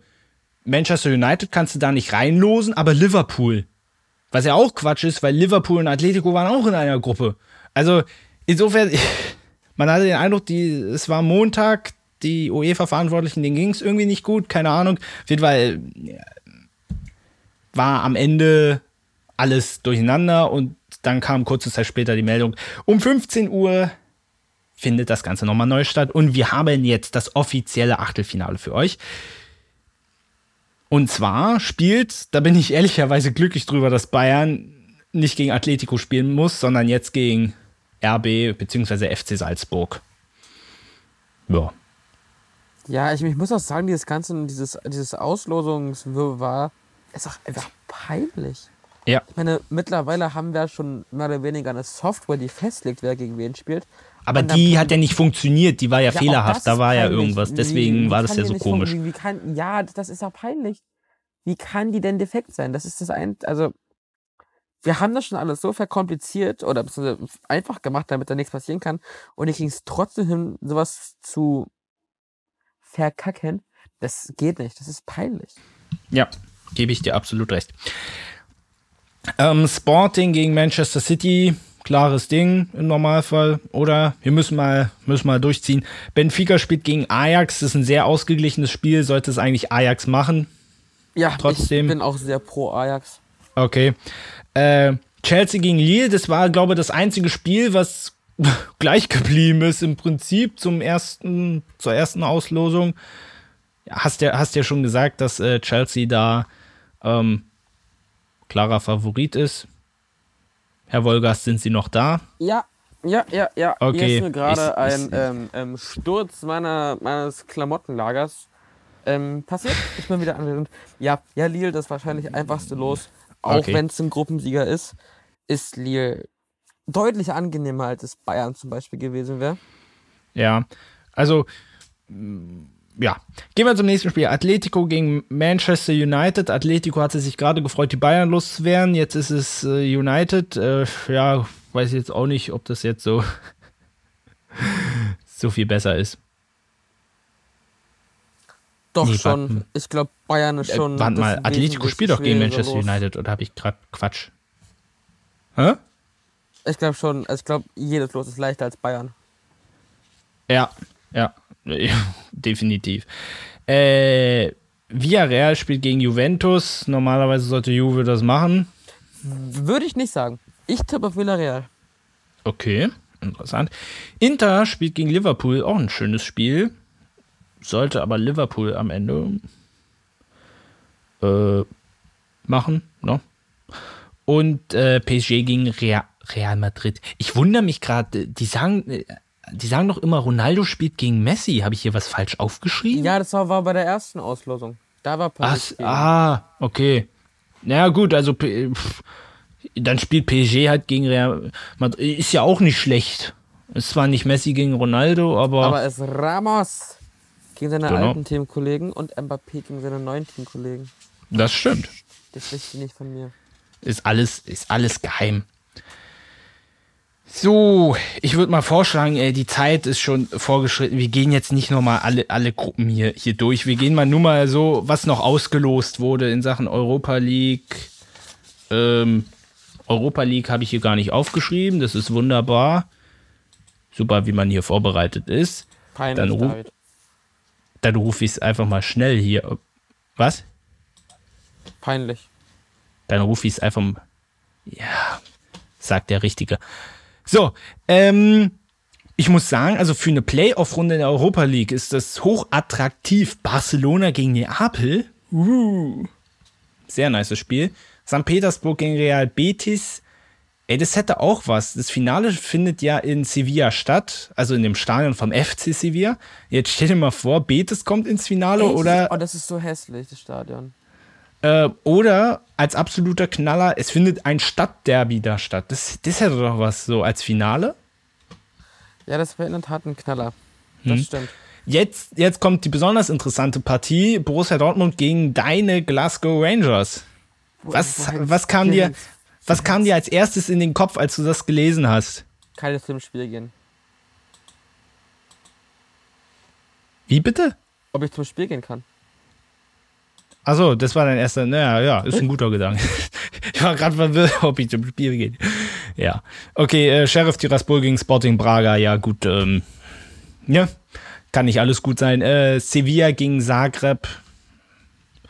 Manchester United kannst du da nicht reinlosen, aber Liverpool. Was ja auch Quatsch ist, weil Liverpool und Atletico waren auch in einer Gruppe. Also insofern, man hatte den Eindruck, die, es war Montag, die UEFA-Verantwortlichen, denen ging es irgendwie nicht gut, keine Ahnung. Auf jeden Fall war am Ende alles durcheinander und dann kam kurze Zeit später die Meldung, um 15 Uhr findet das Ganze nochmal neu statt. Und wir haben jetzt das offizielle Achtelfinale für euch. Und zwar spielt, da bin ich ehrlicherweise glücklich drüber, dass Bayern nicht gegen Atletico spielen muss, sondern jetzt gegen RB bzw. FC Salzburg. Ja. Ja, ich, ich, muss auch sagen, dieses ganze, dieses, dieses Auslosungswirrwarr ist auch einfach peinlich. Ja. Ich meine, mittlerweile haben wir schon mehr oder weniger eine Software, die festlegt, wer gegen wen spielt. Aber die hat ja nicht funktioniert, die war ja, ja fehlerhaft, da war ja irgendwas, deswegen wie, wie war das ja so komisch. Wie, kann, ja, das ist ja peinlich. Wie kann die denn defekt sein? Das ist das ein, also wir haben das schon alles so verkompliziert oder einfach gemacht, damit da nichts passieren kann. Und ich ging es trotzdem hin, sowas zu verkacken. Das geht nicht. Das ist peinlich. Ja, gebe ich dir absolut recht. Ähm, Sporting gegen Manchester City klares Ding im Normalfall. Oder wir müssen mal, müssen mal durchziehen. Benfica spielt gegen Ajax. Das ist ein sehr ausgeglichenes Spiel. Sollte es eigentlich Ajax machen? Ja, trotzdem. Ich bin auch sehr pro Ajax. Okay. Äh, Chelsea gegen Lille, das war, glaube ich, das einzige Spiel, was gleich geblieben ist im Prinzip zum ersten, zur ersten Auslosung. Hast ja, hast ja schon gesagt, dass äh, Chelsea da ähm, klarer Favorit ist. Herr Wolgast, sind Sie noch da? Ja, ja, ja, ja. Okay. Hier ist mir gerade ein ähm, ähm, Sturz meiner, meines Klamottenlagers ähm, passiert. Ich bin wieder anwesend. Ja, ja, Lille, das wahrscheinlich einfachste Los. Auch okay. wenn es ein Gruppensieger ist, ist Lille deutlich angenehmer, als es Bayern zum Beispiel gewesen wäre. Ja, also ja, gehen wir zum nächsten Spiel. Atletico gegen Manchester United. Atletico hatte sich gerade gefreut, die Bayern loszuwerden. Jetzt ist es äh, United. Äh, ja, weiß ich jetzt auch nicht, ob das jetzt so, so viel besser ist. Doch nee, schon. Warte, ich glaube, Bayern ist äh, schon. Äh, warte mal, Atletico spielt doch gegen Manchester los. United oder habe ich gerade Quatsch? Hä? Ich glaube schon. Ich glaube, jedes Los ist leichter als Bayern. Ja, ja. Definitiv. Äh, Villarreal spielt gegen Juventus. Normalerweise sollte Juve das machen. Würde ich nicht sagen. Ich tippe auf Villarreal. Okay, interessant. Inter spielt gegen Liverpool. Auch ein schönes Spiel. Sollte aber Liverpool am Ende äh, machen. Ne? Und äh, PSG gegen Real, Real Madrid. Ich wundere mich gerade, die sagen, äh, die sagen doch immer, Ronaldo spielt gegen Messi. Habe ich hier was falsch aufgeschrieben? Ja, das war, war bei der ersten Auslosung. Da war Paris. Ach, ah, okay. Na ja, gut, also pff, dann spielt PSG halt gegen Real Madrid. Ist ja auch nicht schlecht. Ist zwar nicht Messi gegen Ronaldo, aber. Aber es ist Ramos gegen seine genau. alten Teamkollegen und Mbappé gegen seine neuen Teamkollegen. Das stimmt. Das wisst ihr nicht von mir. Ist alles, ist alles geheim. So, ich würde mal vorschlagen, ey, die Zeit ist schon vorgeschritten. Wir gehen jetzt nicht nochmal alle, alle Gruppen hier, hier durch. Wir gehen mal nur mal so, was noch ausgelost wurde in Sachen Europa League. Ähm, Europa League habe ich hier gar nicht aufgeschrieben. Das ist wunderbar. Super, wie man hier vorbereitet ist. Peinlich, dann, ru David. dann rufe ich es einfach mal schnell hier. Was? Peinlich. Dann rufe ich es einfach. Ja, sagt der Richtige. So, ähm, ich muss sagen, also für eine Playoff-Runde in der Europa League ist das hochattraktiv. Barcelona gegen Neapel. Uh, sehr nice Spiel. St. Petersburg gegen Real Betis. Ey, das hätte auch was. Das Finale findet ja in Sevilla statt, also in dem Stadion vom FC Sevilla. Jetzt stell dir mal vor, Betis kommt ins Finale Echt? oder. Oh, das ist so hässlich, das Stadion. Äh, oder als absoluter Knaller, es findet ein Stadtderby da statt. Das, das hätte doch was so als Finale. Ja, das wäre in der Tat ein Knaller. Das hm. stimmt. Jetzt, jetzt kommt die besonders interessante Partie: Borussia Dortmund gegen deine Glasgow Rangers. Was, was, kam dir, was kam dir als erstes in den Kopf, als du das gelesen hast? Keine Filmspiel gehen. Wie bitte? Ob ich zum Spiel gehen kann. Achso, das war dein erster. Naja, ja, ist ein guter Gedanke. ich war gerade verwirrt, ob ich zum Spiel gehe. Ja. Okay, äh, Sheriff Tiraspol gegen Sporting Braga. Ja, gut. Ähm, ja, kann nicht alles gut sein. Äh, Sevilla gegen Zagreb.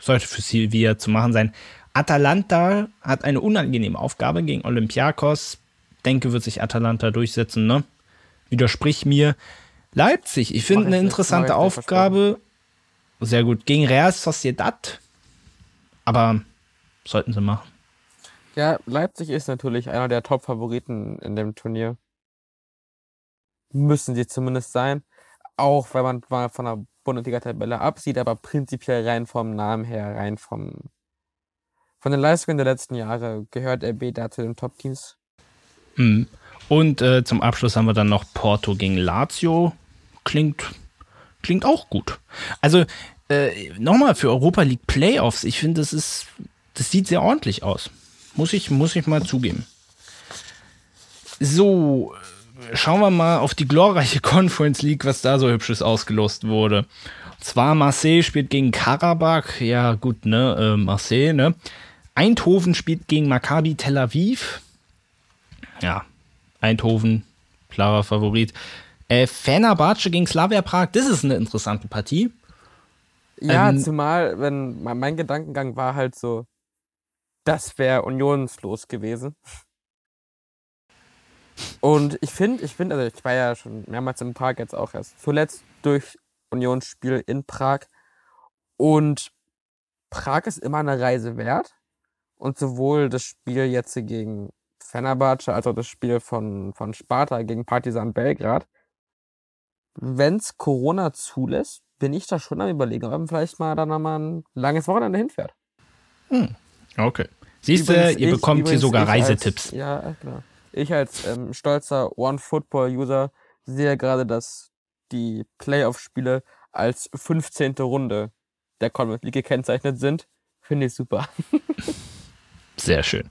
Sollte für Sevilla zu machen sein. Atalanta hat eine unangenehme Aufgabe gegen Olympiakos. Denke, wird sich Atalanta durchsetzen, ne? Widersprich mir. Leipzig, ich finde eine interessante Aufgabe. Sehr gut. Gegen Real Sociedad aber sollten sie machen. Ja, Leipzig ist natürlich einer der Top-Favoriten in dem Turnier. Müssen sie zumindest sein. Auch wenn man mal von der Bundesliga-Tabelle absieht, aber prinzipiell rein vom Namen her, rein vom, von den Leistungen der letzten Jahre gehört RB da zu den Top-Teams. Hm. Und äh, zum Abschluss haben wir dann noch Porto gegen Lazio. Klingt, klingt auch gut. Also äh, nochmal für Europa League Playoffs, ich finde, das ist, das sieht sehr ordentlich aus. Muss ich, muss ich mal zugeben. So, schauen wir mal auf die glorreiche Conference League, was da so hübsches ausgelost wurde. Und zwar Marseille spielt gegen Karabakh, ja gut, ne, äh, Marseille, ne. Eindhoven spielt gegen Maccabi Tel Aviv. Ja, Eindhoven, klarer Favorit. Äh, Fenerbahce gegen Slavia Prag, das ist eine interessante Partie. Ja, ähm, zumal, wenn mein Gedankengang war halt so, das wäre unionslos gewesen. Und ich finde, ich finde, also ich war ja schon mehrmals in Prag jetzt auch erst. Zuletzt durch Unionsspiel in Prag. Und Prag ist immer eine Reise wert. Und sowohl das Spiel jetzt gegen Fenerbahce als auch das Spiel von, von Sparta gegen Partizan Belgrad. Wenn es Corona zulässt, bin ich da schon am überlegen, ob man vielleicht mal dann mal ein langes Wochenende hinfährt. Hm. Okay. Siehst du, ihr ich, bekommt hier sogar Reisetipps. Als, ja, klar. Ich als ähm, stolzer One-Football-User sehe gerade, dass die Playoff-Spiele als 15. Runde der Conference League gekennzeichnet sind. Finde ich super. Sehr schön.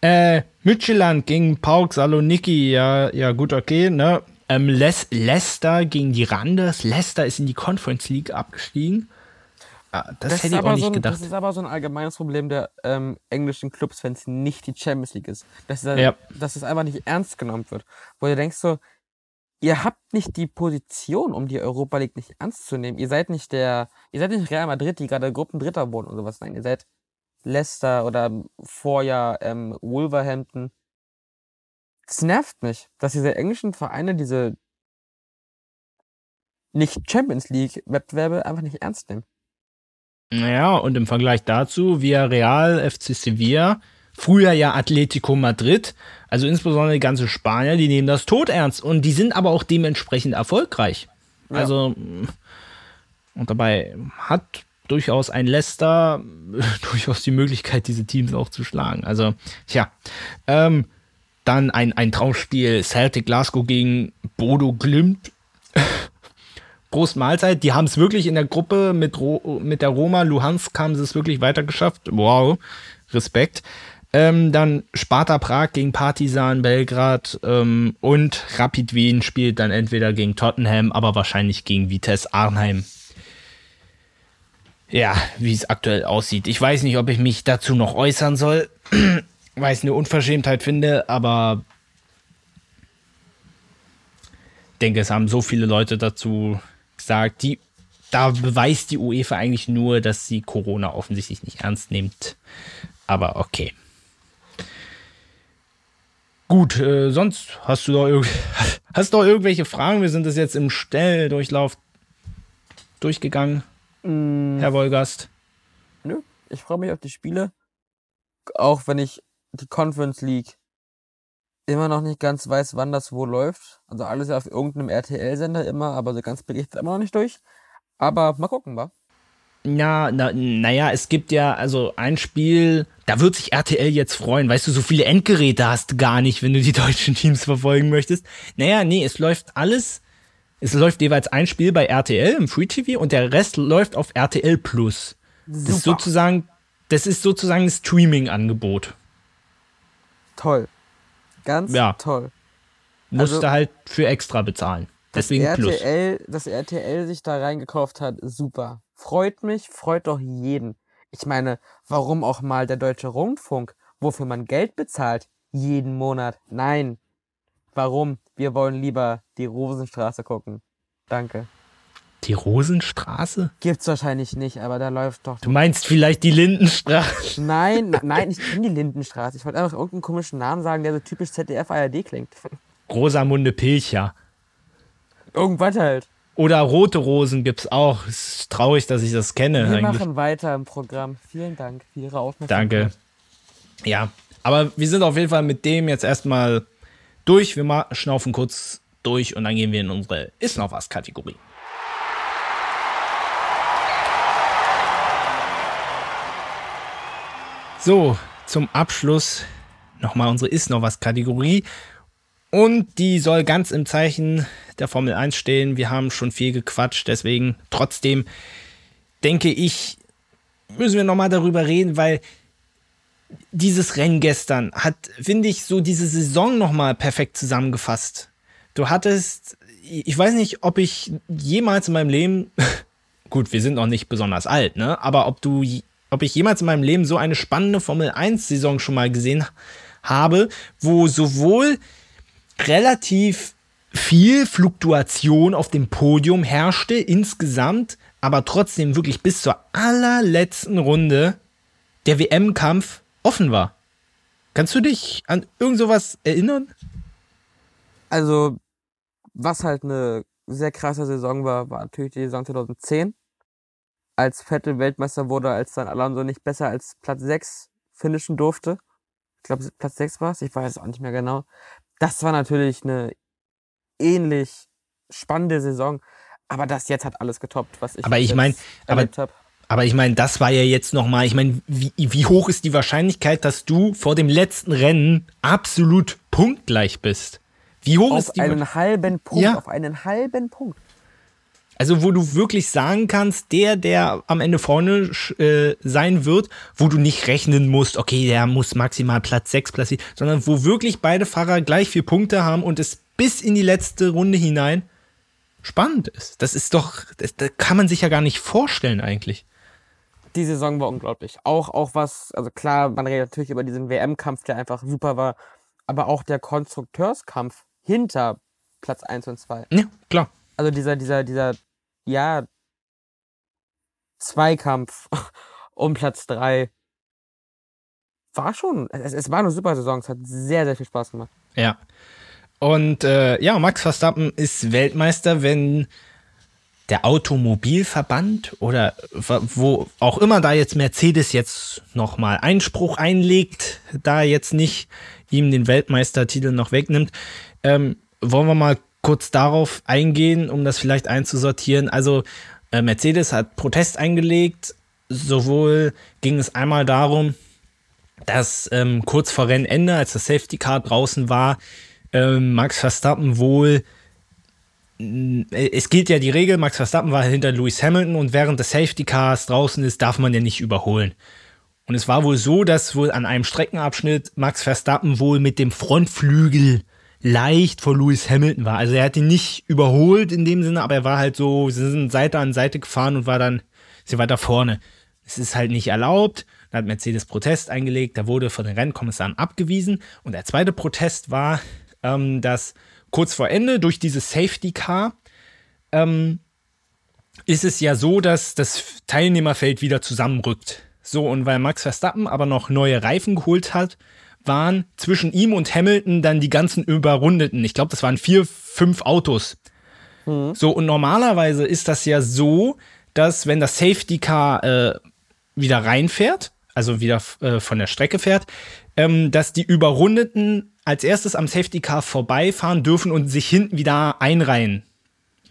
Äh, Midtjylland gegen Pauk Saloniki, ja, ja, gut, okay, ne? Ähm, Les Leicester gegen die Randers. Leicester ist in die Conference League abgestiegen. Ah, das, das hätte ich auch nicht so ein, gedacht. Das ist aber so ein allgemeines Problem der ähm, englischen Clubs, wenn es nicht die Champions League ist. Dass, ja. dass es einfach nicht ernst genommen wird. Wo du denkst so, ihr habt nicht die Position, um die Europa League nicht ernst zu nehmen. Ihr seid nicht der, ihr seid nicht Real Madrid, die gerade Gruppendritter wurden oder sowas. Nein, ihr seid Leicester oder vorher ähm, Wolverhampton. Es nervt mich, dass diese englischen Vereine diese nicht Champions League Wettbewerbe einfach nicht ernst nehmen. Naja, und im Vergleich dazu, Villarreal, FC Sevilla, früher ja Atletico Madrid, also insbesondere die ganze Spanier, die nehmen das tot ernst und die sind aber auch dementsprechend erfolgreich. Ja. Also, und dabei hat durchaus ein Leicester durchaus die Möglichkeit, diese Teams auch zu schlagen. Also, tja, ähm, dann ein, ein Traumspiel Celtic Glasgow gegen Bodo Glimt. Prost Mahlzeit. Die haben es wirklich in der Gruppe mit, Ro mit der Roma Luhansk haben sie es wirklich weitergeschafft. Wow, Respekt. Ähm, dann Sparta Prag gegen Partizan Belgrad ähm, und Rapid Wien spielt dann entweder gegen Tottenham, aber wahrscheinlich gegen Vitesse Arnheim. Ja, wie es aktuell aussieht. Ich weiß nicht, ob ich mich dazu noch äußern soll, weil ich es eine Unverschämtheit finde, aber ich denke, es haben so viele Leute dazu gesagt, die, da beweist die UEFA eigentlich nur, dass sie Corona offensichtlich nicht ernst nimmt. Aber okay. Gut, äh, sonst hast du doch, irg hast doch irgendwelche Fragen? Wir sind das jetzt im Stelldurchlauf durchgegangen, mm. Herr Wolgast. Nö, ich freue mich auf die Spiele. Auch wenn ich die Conference League immer noch nicht ganz weiß, wann das wo läuft. Also alles auf irgendeinem RTL-Sender immer, aber so ganz ich immer noch nicht durch. Aber mal gucken, wa? Ja, na, naja, es gibt ja also ein Spiel, da wird sich RTL jetzt freuen. Weißt du, so viele Endgeräte hast du gar nicht, wenn du die deutschen Teams verfolgen möchtest. Naja, nee, es läuft alles. Es läuft jeweils ein Spiel bei RTL im Free TV und der Rest läuft auf RTL Plus. Das ist sozusagen, das ist sozusagen ein Streaming-Angebot. Toll. Ganz ja. toll. Musste also, halt für extra bezahlen. Deswegen das RTL, Plus. Dass RTL sich da reingekauft hat, super. Freut mich, freut doch jeden. Ich meine, warum auch mal der deutsche Rundfunk, wofür man Geld bezahlt, jeden Monat? Nein. Warum? Wir wollen lieber die Rosenstraße gucken. Danke. Die Rosenstraße? Gibt's wahrscheinlich nicht, aber da läuft doch. Du meinst vielleicht die Lindenstraße? Nein, nein, ich kenne die Lindenstraße. Ich wollte einfach irgendeinen komischen Namen sagen, der so typisch ZDF-ARD klingt. Rosamunde Pilcher. Irgendwas halt. Oder rote Rosen gibt's auch. Ist traurig, dass ich das kenne. Wir eigentlich. machen weiter im Programm. Vielen Dank für Ihre Aufmerksamkeit. Danke. Ja, aber wir sind auf jeden Fall mit dem jetzt erstmal durch. Wir schnaufen kurz durch und dann gehen wir in unsere Ist noch was Kategorie. So, zum Abschluss nochmal unsere Ist noch was Kategorie. Und die soll ganz im Zeichen der Formel 1 stehen. Wir haben schon viel gequatscht, deswegen trotzdem denke ich, müssen wir nochmal darüber reden, weil dieses Rennen gestern hat, finde ich, so diese Saison nochmal perfekt zusammengefasst. Du hattest, ich weiß nicht, ob ich jemals in meinem Leben, gut, wir sind noch nicht besonders alt, ne? Aber ob du ob ich jemals in meinem Leben so eine spannende Formel 1 Saison schon mal gesehen habe, wo sowohl relativ viel Fluktuation auf dem Podium herrschte insgesamt, aber trotzdem wirklich bis zur allerletzten Runde der WM-Kampf offen war. Kannst du dich an irgend sowas erinnern? Also, was halt eine sehr krasse Saison war, war natürlich die Saison 2010 als Vettel Weltmeister wurde, als dann Alonso nicht besser als Platz 6 finishen durfte. Ich glaube, Platz 6 war es, ich weiß es auch nicht mehr genau. Das war natürlich eine ähnlich spannende Saison. Aber das jetzt hat alles getoppt, was ich, aber ich mein, erlebt habe. Aber ich meine, das war ja jetzt nochmal, ich meine, wie, wie hoch ist die Wahrscheinlichkeit, dass du vor dem letzten Rennen absolut punktgleich bist? Wie hoch auf ist die Auf einen halben Punkt, ja. auf einen halben Punkt. Also wo du wirklich sagen kannst, der, der am Ende vorne äh, sein wird, wo du nicht rechnen musst, okay, der muss maximal Platz 6 platzieren, sondern wo wirklich beide Fahrer gleich vier Punkte haben und es bis in die letzte Runde hinein spannend ist. Das ist doch, das, das kann man sich ja gar nicht vorstellen eigentlich. Die Saison war unglaublich. Auch, auch was, also klar, man redet natürlich über diesen WM-Kampf, der einfach super war, aber auch der Konstrukteurskampf hinter Platz 1 und 2. Ja, klar. Also dieser, dieser, dieser, ja, Zweikampf um Platz 3 war schon, es, es war eine super Saison, es hat sehr, sehr viel Spaß gemacht. Ja. Und äh, ja, Max Verstappen ist Weltmeister, wenn der Automobilverband oder wo auch immer da jetzt Mercedes jetzt nochmal Einspruch einlegt, da jetzt nicht ihm den Weltmeistertitel noch wegnimmt, ähm, wollen wir mal kurz darauf eingehen, um das vielleicht einzusortieren. Also äh, Mercedes hat Protest eingelegt. Sowohl ging es einmal darum, dass ähm, kurz vor Rennende, als das Safety Car draußen war, ähm, Max Verstappen wohl äh, es gilt ja die Regel, Max Verstappen war hinter Lewis Hamilton und während des Safety Cars draußen ist, darf man ja nicht überholen. Und es war wohl so, dass wohl an einem Streckenabschnitt Max Verstappen wohl mit dem Frontflügel leicht vor Lewis Hamilton war. Also er hat ihn nicht überholt in dem Sinne, aber er war halt so, sie sind Seite an Seite gefahren und war dann sie weiter vorne. Es ist halt nicht erlaubt. Da hat Mercedes Protest eingelegt, da wurde von den Rennkommissaren abgewiesen. Und der zweite Protest war, ähm, dass kurz vor Ende durch dieses Safety Car ähm, ist es ja so, dass das Teilnehmerfeld wieder zusammenrückt. So, und weil Max Verstappen aber noch neue Reifen geholt hat, waren zwischen ihm und Hamilton dann die ganzen Überrundeten. Ich glaube, das waren vier, fünf Autos. Mhm. So, und normalerweise ist das ja so, dass wenn das Safety Car äh, wieder reinfährt, also wieder äh, von der Strecke fährt, ähm, dass die Überrundeten als erstes am Safety Car vorbeifahren dürfen und sich hinten wieder einreihen.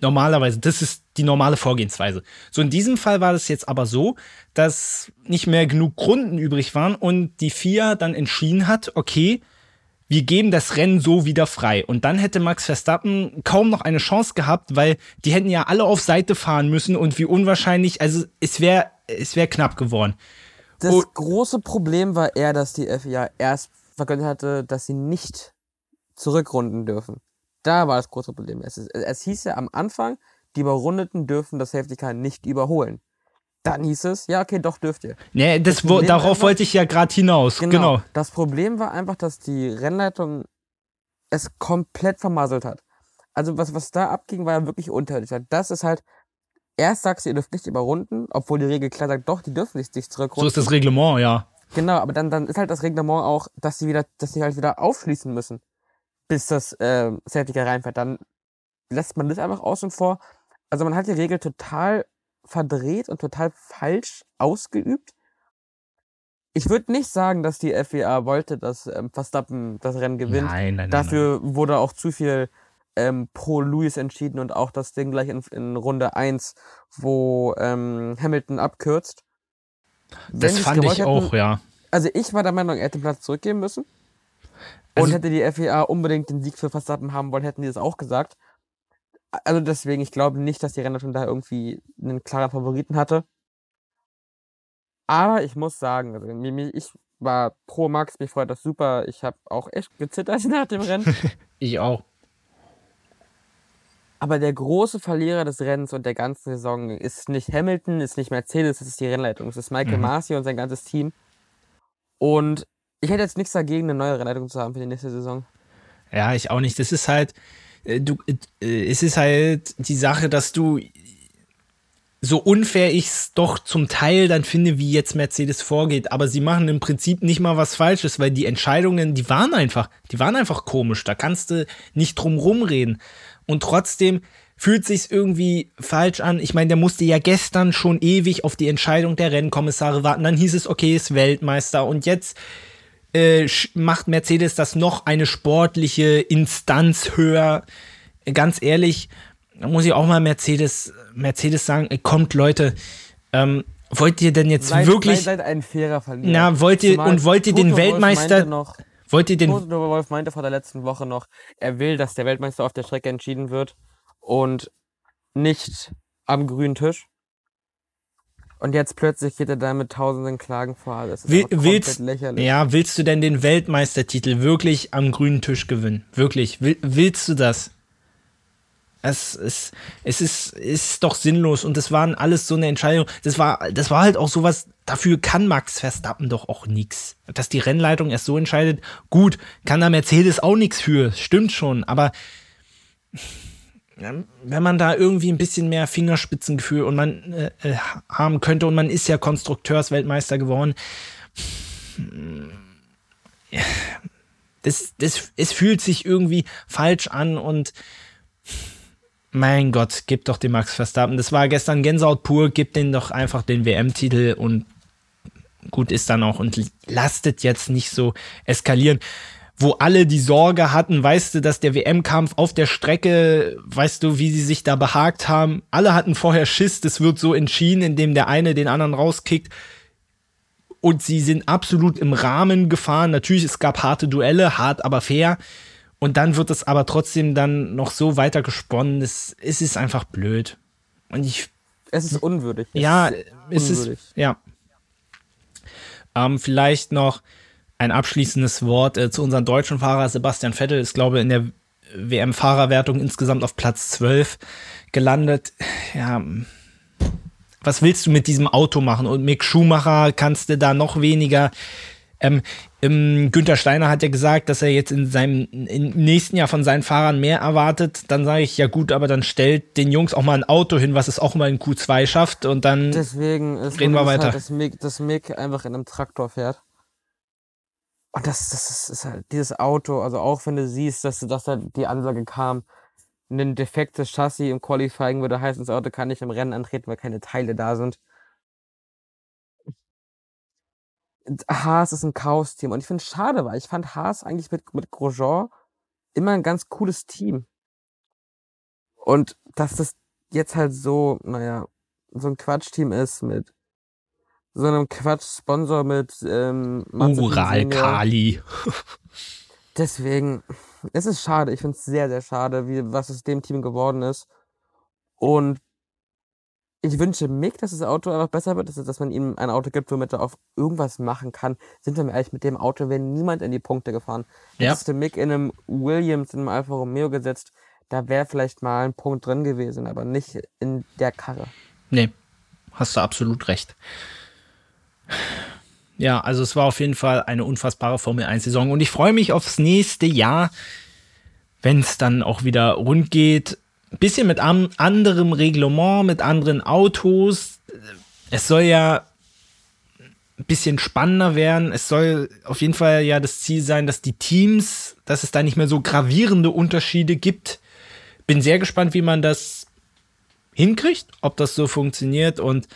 Normalerweise, das ist die normale Vorgehensweise. So in diesem Fall war das jetzt aber so, dass nicht mehr genug Runden übrig waren und die FIA dann entschieden hat, okay, wir geben das Rennen so wieder frei. Und dann hätte Max Verstappen kaum noch eine Chance gehabt, weil die hätten ja alle auf Seite fahren müssen und wie unwahrscheinlich, also es wäre es wäre knapp geworden. Das oh. große Problem war eher, dass die FIA erst verkündet hatte, dass sie nicht zurückrunden dürfen. Da war das große Problem. Es, es hieß ja am Anfang, die Überrundeten dürfen das Safety Car nicht überholen. Dann hieß es, ja, okay, doch dürft ihr. Nee, das, das wo, darauf einfach, wollte ich ja gerade hinaus. Genau, genau. Das Problem war einfach, dass die Rennleitung es komplett vermasselt hat. Also was, was da abging, war ja wirklich unterirdisch. Das ist halt, erst sagst du, ihr dürft nicht überrunden, obwohl die Regel klar sagt, doch, die dürfen nicht sich zurückrunden. So ist das Reglement, ja. Genau, aber dann, dann ist halt das Reglement auch, dass sie wieder, dass sie halt wieder aufschließen müssen, bis das äh, Safety Car reinfährt. Dann lässt man das einfach außen vor. Also man hat die Regel total verdreht und total falsch ausgeübt. Ich würde nicht sagen, dass die FIA wollte, dass ähm, Verstappen das Rennen gewinnt. Nein, nein, Dafür nein, wurde auch zu viel ähm, pro Lewis entschieden und auch das Ding gleich in, in Runde 1, wo ähm, Hamilton abkürzt. Das fand ich auch, hätten, ja. Also ich war der Meinung, er hätte den Platz zurückgeben müssen. Also, und hätte die FIA unbedingt den Sieg für Verstappen haben wollen, hätten die das auch gesagt. Also deswegen, ich glaube nicht, dass die Renner schon da irgendwie einen klaren Favoriten hatte. Aber ich muss sagen, also ich war pro Max, mich freut das super. Ich habe auch echt gezittert nach dem Rennen. ich auch. Aber der große Verlierer des Rennens und der ganzen Saison ist nicht Hamilton, ist nicht Mercedes, es ist die Rennleitung. Es ist Michael mhm. Marcy und sein ganzes Team. Und ich hätte jetzt nichts dagegen, eine neue Rennleitung zu haben für die nächste Saison. Ja, ich auch nicht. Das ist halt, du, äh, es ist halt die Sache, dass du so unfair ich es doch zum Teil dann finde, wie jetzt Mercedes vorgeht. Aber sie machen im Prinzip nicht mal was Falsches, weil die Entscheidungen, die waren einfach, die waren einfach komisch. Da kannst du nicht drum rumreden und trotzdem fühlt sich's irgendwie falsch an. Ich meine, der musste ja gestern schon ewig auf die Entscheidung der Rennkommissare warten. Dann hieß es, okay, ist Weltmeister und jetzt äh, macht Mercedes das noch eine sportliche Instanz höher. Ganz ehrlich, da muss ich auch mal Mercedes, Mercedes sagen, kommt Leute, ähm, wollt ihr denn jetzt seid, wirklich seid, seid ein fairer Verlierer. Na, wollt ihr und wollt ihr den Weltmeister noch Wollt ihr den. Toto Wolf meinte vor der letzten Woche noch, er will, dass der Weltmeister auf der Strecke entschieden wird und nicht am grünen Tisch. Und jetzt plötzlich geht er da mit tausenden Klagen vor. Ist Will, willst, lächerlich. Ja, willst du denn den Weltmeistertitel wirklich am grünen Tisch gewinnen? Wirklich? Will, willst du das? Es ist, es ist, ist doch sinnlos und das waren alles so eine Entscheidung. Das war, das war halt auch sowas, dafür kann Max Verstappen doch auch nichts. Dass die Rennleitung erst so entscheidet, gut, kann da Mercedes auch nichts für, stimmt schon, aber wenn man da irgendwie ein bisschen mehr Fingerspitzengefühl und man äh, äh, haben könnte und man ist ja Konstrukteursweltmeister geworden. Das, das, es fühlt sich irgendwie falsch an und mein Gott, gib doch dem Max Verstappen. Das war gestern Gänsehaut pur, gib den doch einfach den WM-Titel und gut ist dann auch und lastet jetzt nicht so eskalieren wo alle die Sorge hatten, weißt du, dass der WM-Kampf auf der Strecke, weißt du, wie sie sich da behagt haben. Alle hatten vorher Schiss, das wird so entschieden, indem der eine den anderen rauskickt. Und sie sind absolut im Rahmen gefahren. Natürlich, es gab harte Duelle, hart, aber fair. Und dann wird es aber trotzdem dann noch so weiter gesponnen. Es, es ist einfach blöd. Und ich. Es ist unwürdig. Es ja, ist es ist, ja. Ähm, vielleicht noch, ein abschließendes Wort äh, zu unserem deutschen Fahrer Sebastian Vettel ist, glaube ich, in der WM-Fahrerwertung insgesamt auf Platz 12 gelandet. Ja, was willst du mit diesem Auto machen? Und Mick Schumacher kannst du da noch weniger. Ähm, ähm, Günther Steiner hat ja gesagt, dass er jetzt in seinem im nächsten Jahr von seinen Fahrern mehr erwartet. Dann sage ich, ja gut, aber dann stellt den Jungs auch mal ein Auto hin, was es auch mal in Q2 schafft und dann Deswegen ist reden wir weiter. Halt, dass, Mick, dass Mick einfach in einem Traktor fährt. Und das, das ist, ist halt dieses Auto, also auch wenn du siehst, dass, dass da die Ansage kam, ein defektes Chassis im Qualifying würde heißen, das Auto kann nicht im Rennen antreten, weil keine Teile da sind. Haas ist ein Chaos-Team und ich finde es schade, weil ich fand Haas eigentlich mit, mit Grosjean immer ein ganz cooles Team. Und dass das jetzt halt so, naja, so ein Quatschteam ist mit so einem Quatsch-Sponsor mit ähm, Ural-Kali. Deswegen, es ist schade. Ich finde es sehr, sehr schade, wie, was es dem Team geworden ist. Und ich wünsche Mick, dass das Auto einfach besser wird, dass, dass man ihm ein Auto gibt, womit er auf irgendwas machen kann. Sind wir mal ehrlich, mit dem Auto wäre niemand in die Punkte gefahren. Ja. Hättest du Mick in einem Williams, in einem Alfa Romeo gesetzt, da wäre vielleicht mal ein Punkt drin gewesen, aber nicht in der Karre. Nee, hast du absolut recht. Ja, also es war auf jeden Fall eine unfassbare Formel 1-Saison und ich freue mich aufs nächste Jahr, wenn es dann auch wieder rund geht. Ein bisschen mit anderem Reglement, mit anderen Autos. Es soll ja ein bisschen spannender werden. Es soll auf jeden Fall ja das Ziel sein, dass die Teams, dass es da nicht mehr so gravierende Unterschiede gibt. Bin sehr gespannt, wie man das hinkriegt, ob das so funktioniert und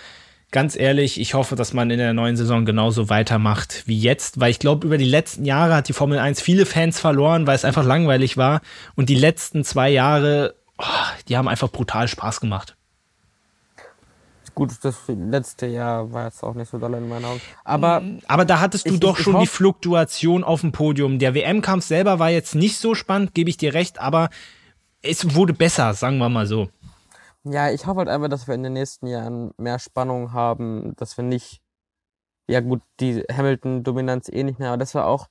ganz ehrlich, ich hoffe, dass man in der neuen Saison genauso weitermacht wie jetzt, weil ich glaube, über die letzten Jahre hat die Formel 1 viele Fans verloren, weil es einfach langweilig war. Und die letzten zwei Jahre, oh, die haben einfach brutal Spaß gemacht. Gut, das letzte Jahr war jetzt auch nicht so doll in meinen Augen. Aber, aber da hattest du ich, doch ich, schon ich die Fluktuation auf dem Podium. Der WM-Kampf selber war jetzt nicht so spannend, gebe ich dir recht, aber es wurde besser, sagen wir mal so. Ja, ich hoffe halt einfach, dass wir in den nächsten Jahren mehr Spannung haben, dass wir nicht, ja gut, die Hamilton-Dominanz eh nicht mehr, aber das war auch,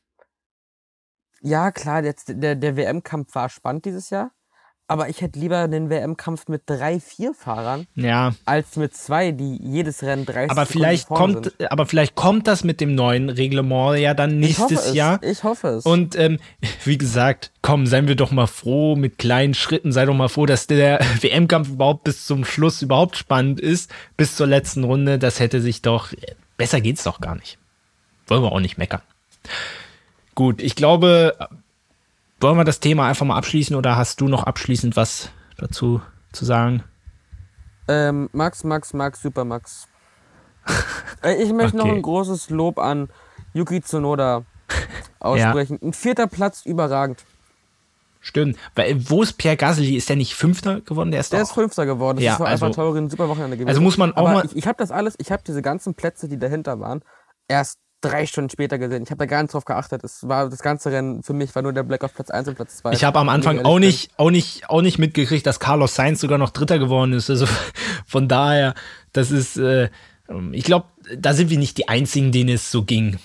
ja klar, jetzt der, der WM-Kampf war spannend dieses Jahr, aber ich hätte lieber den WM-Kampf mit drei, vier Fahrern, ja. als mit zwei, die jedes Rennen 30 aber vielleicht kommt, sind. Aber vielleicht kommt das mit dem neuen Reglement ja dann nächstes ich Jahr. Ich hoffe es. Und ähm, wie gesagt, komm, seien wir doch mal froh mit kleinen Schritten. Sei doch mal froh, dass der WM-Kampf überhaupt bis zum Schluss überhaupt spannend ist, bis zur letzten Runde. Das hätte sich doch besser geht's doch gar nicht. Wollen wir auch nicht meckern. Gut, ich glaube, wollen wir das Thema einfach mal abschließen oder hast du noch abschließend was dazu zu sagen? Ähm, Max, Max, Max, Super Max. Äh, ich möchte okay. noch ein großes Lob an Yuki Tsunoda aussprechen. Ja. Ein vierter Platz, überragend. Stimmt. Wo ist Pierre Gasly? Ist der nicht Fünfter geworden? Der ist, der ist Fünfter geworden. Das ja, ist also, einfach teurer super Wochenende gewesen. Also muss man auch Aber mal. Ich, ich habe das alles, ich habe diese ganzen Plätze, die dahinter waren, erst drei Stunden später gesehen. Ich habe da gar nicht drauf geachtet. Es war das ganze Rennen für mich war nur der Blick auf Platz 1 und Platz 2. Ich habe am Anfang auch nicht, auch nicht, auch nicht mitgekriegt, dass Carlos Sainz sogar noch Dritter geworden ist. Also von daher, das ist, äh, ich glaube, da sind wir nicht die einzigen, denen es so ging.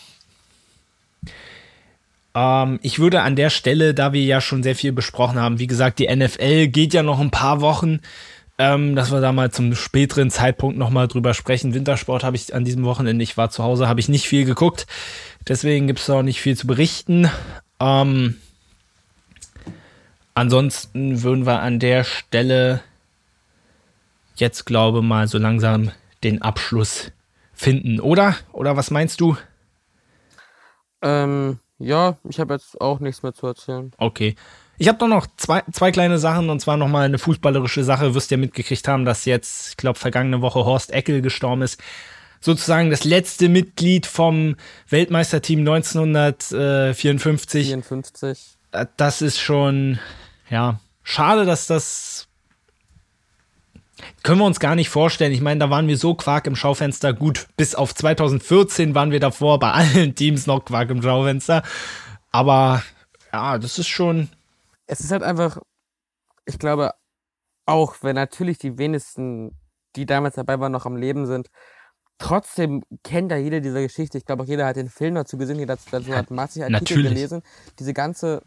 Ähm, ich würde an der Stelle, da wir ja schon sehr viel besprochen haben, wie gesagt, die NFL geht ja noch ein paar Wochen ähm, dass wir da mal zum späteren Zeitpunkt nochmal drüber sprechen. Wintersport habe ich an diesem Wochenende, ich war zu Hause, habe ich nicht viel geguckt. Deswegen gibt es auch nicht viel zu berichten. Ähm, ansonsten würden wir an der Stelle jetzt, glaube mal, so langsam den Abschluss finden, oder? Oder was meinst du? Ähm, ja, ich habe jetzt auch nichts mehr zu erzählen. Okay. Ich habe doch noch zwei, zwei kleine Sachen und zwar nochmal eine fußballerische Sache. Wirst ja mitgekriegt haben, dass jetzt, ich glaube, vergangene Woche Horst Eckel gestorben ist. Sozusagen das letzte Mitglied vom Weltmeisterteam 1954. 54. Das ist schon, ja, schade, dass das können wir uns gar nicht vorstellen. Ich meine, da waren wir so Quark im Schaufenster. Gut, bis auf 2014 waren wir davor bei allen Teams noch Quark im Schaufenster. Aber ja, das ist schon. Es ist halt einfach, ich glaube, auch wenn natürlich die wenigsten, die damals dabei waren, noch am Leben sind, trotzdem kennt ja jeder diese Geschichte. Ich glaube auch jeder hat den Film dazu gesehen, jeder dazu hat massig Artikel natürlich. gelesen. Diese ganze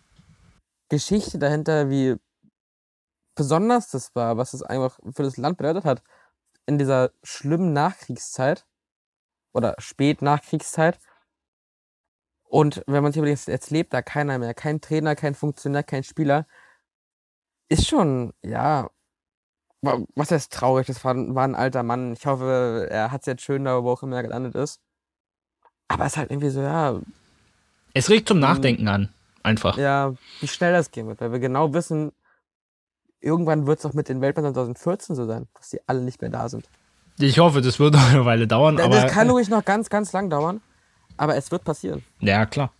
Geschichte dahinter, wie besonders das war, was es einfach für das Land bedeutet hat, in dieser schlimmen Nachkriegszeit oder Spätnachkriegszeit. Und wenn man sich überlegt, jetzt lebt da keiner mehr, kein Trainer, kein Funktionär, kein Spieler, ist schon, ja, was heißt traurig, das war, war ein alter Mann. Ich hoffe, er hat es jetzt schön da, wo auch immer er gelandet ist. Aber es ist halt irgendwie so, ja. Es regt zum Nachdenken an, einfach. Ja, wie schnell das gehen wird, weil wir genau wissen, irgendwann wird es auch mit den Weltmeistern 2014 so sein, dass sie alle nicht mehr da sind. Ich hoffe, das wird noch eine Weile dauern. Das, aber, das kann ruhig noch ganz, ganz lang dauern, aber es wird passieren. Ja, klar.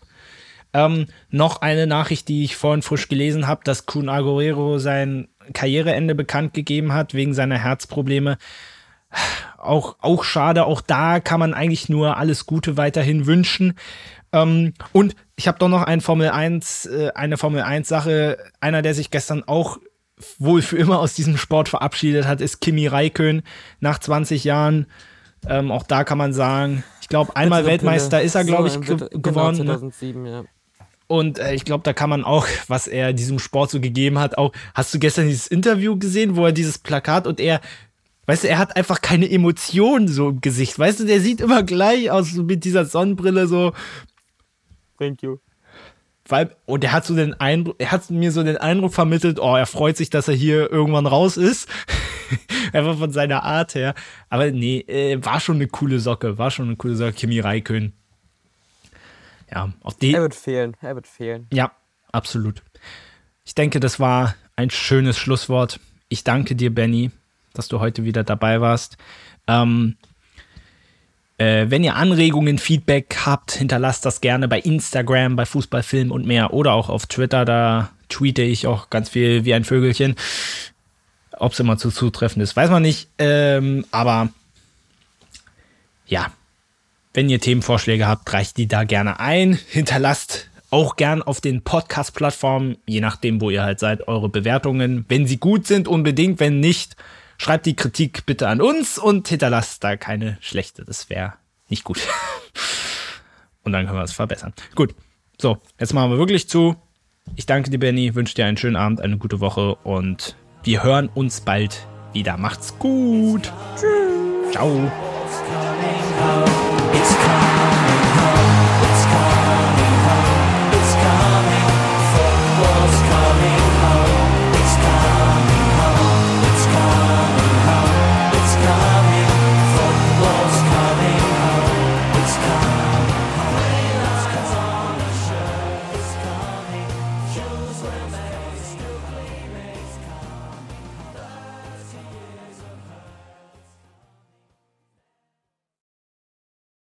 Ähm, noch eine Nachricht, die ich vorhin frisch gelesen habe, dass Kun Aguero sein Karriereende bekannt gegeben hat wegen seiner Herzprobleme. Auch, auch schade, auch da kann man eigentlich nur alles Gute weiterhin wünschen. Ähm, und ich habe doch noch ein Formel 1, äh, eine Formel 1 Sache. Einer, der sich gestern auch wohl für immer aus diesem Sport verabschiedet hat, ist Kimi Raikön nach 20 Jahren. Ähm, auch da kann man sagen, ich glaube, einmal Weltmeister ist er, glaube ich, ge genau, geworden. 2007, ne? ja. Und äh, ich glaube, da kann man auch, was er diesem Sport so gegeben hat, auch, hast du gestern dieses Interview gesehen, wo er dieses Plakat und er, weißt du, er hat einfach keine Emotionen so im Gesicht, weißt du, der sieht immer gleich aus so mit dieser Sonnenbrille so. Thank you weil, und er hat so den Eindruck, er hat mir so den Eindruck vermittelt, oh, er freut sich, dass er hier irgendwann raus ist. Einfach von seiner Art her. Aber nee, äh, war schon eine coole Socke, war schon eine coole Socke, Kimi Raikön. Ja, auf die. Er wird fehlen, er wird fehlen. Ja, absolut. Ich denke, das war ein schönes Schlusswort. Ich danke dir, Benny, dass du heute wieder dabei warst. Ähm, äh, wenn ihr Anregungen, Feedback habt, hinterlasst das gerne bei Instagram, bei Fußballfilm und mehr oder auch auf Twitter. Da tweete ich auch ganz viel wie ein Vögelchen. Ob es immer zu zutreffend ist, weiß man nicht. Ähm, aber ja, wenn ihr Themenvorschläge habt, reicht die da gerne ein. Hinterlasst auch gern auf den Podcast-Plattformen, je nachdem, wo ihr halt seid, eure Bewertungen. Wenn sie gut sind, unbedingt. Wenn nicht, Schreibt die Kritik bitte an uns und hinterlasst da keine schlechte. Das wäre nicht gut. und dann können wir es verbessern. Gut. So, jetzt machen wir wirklich zu. Ich danke dir, Benny, wünsche dir einen schönen Abend, eine gute Woche und wir hören uns bald wieder. Macht's gut. Tschüss. Ciao.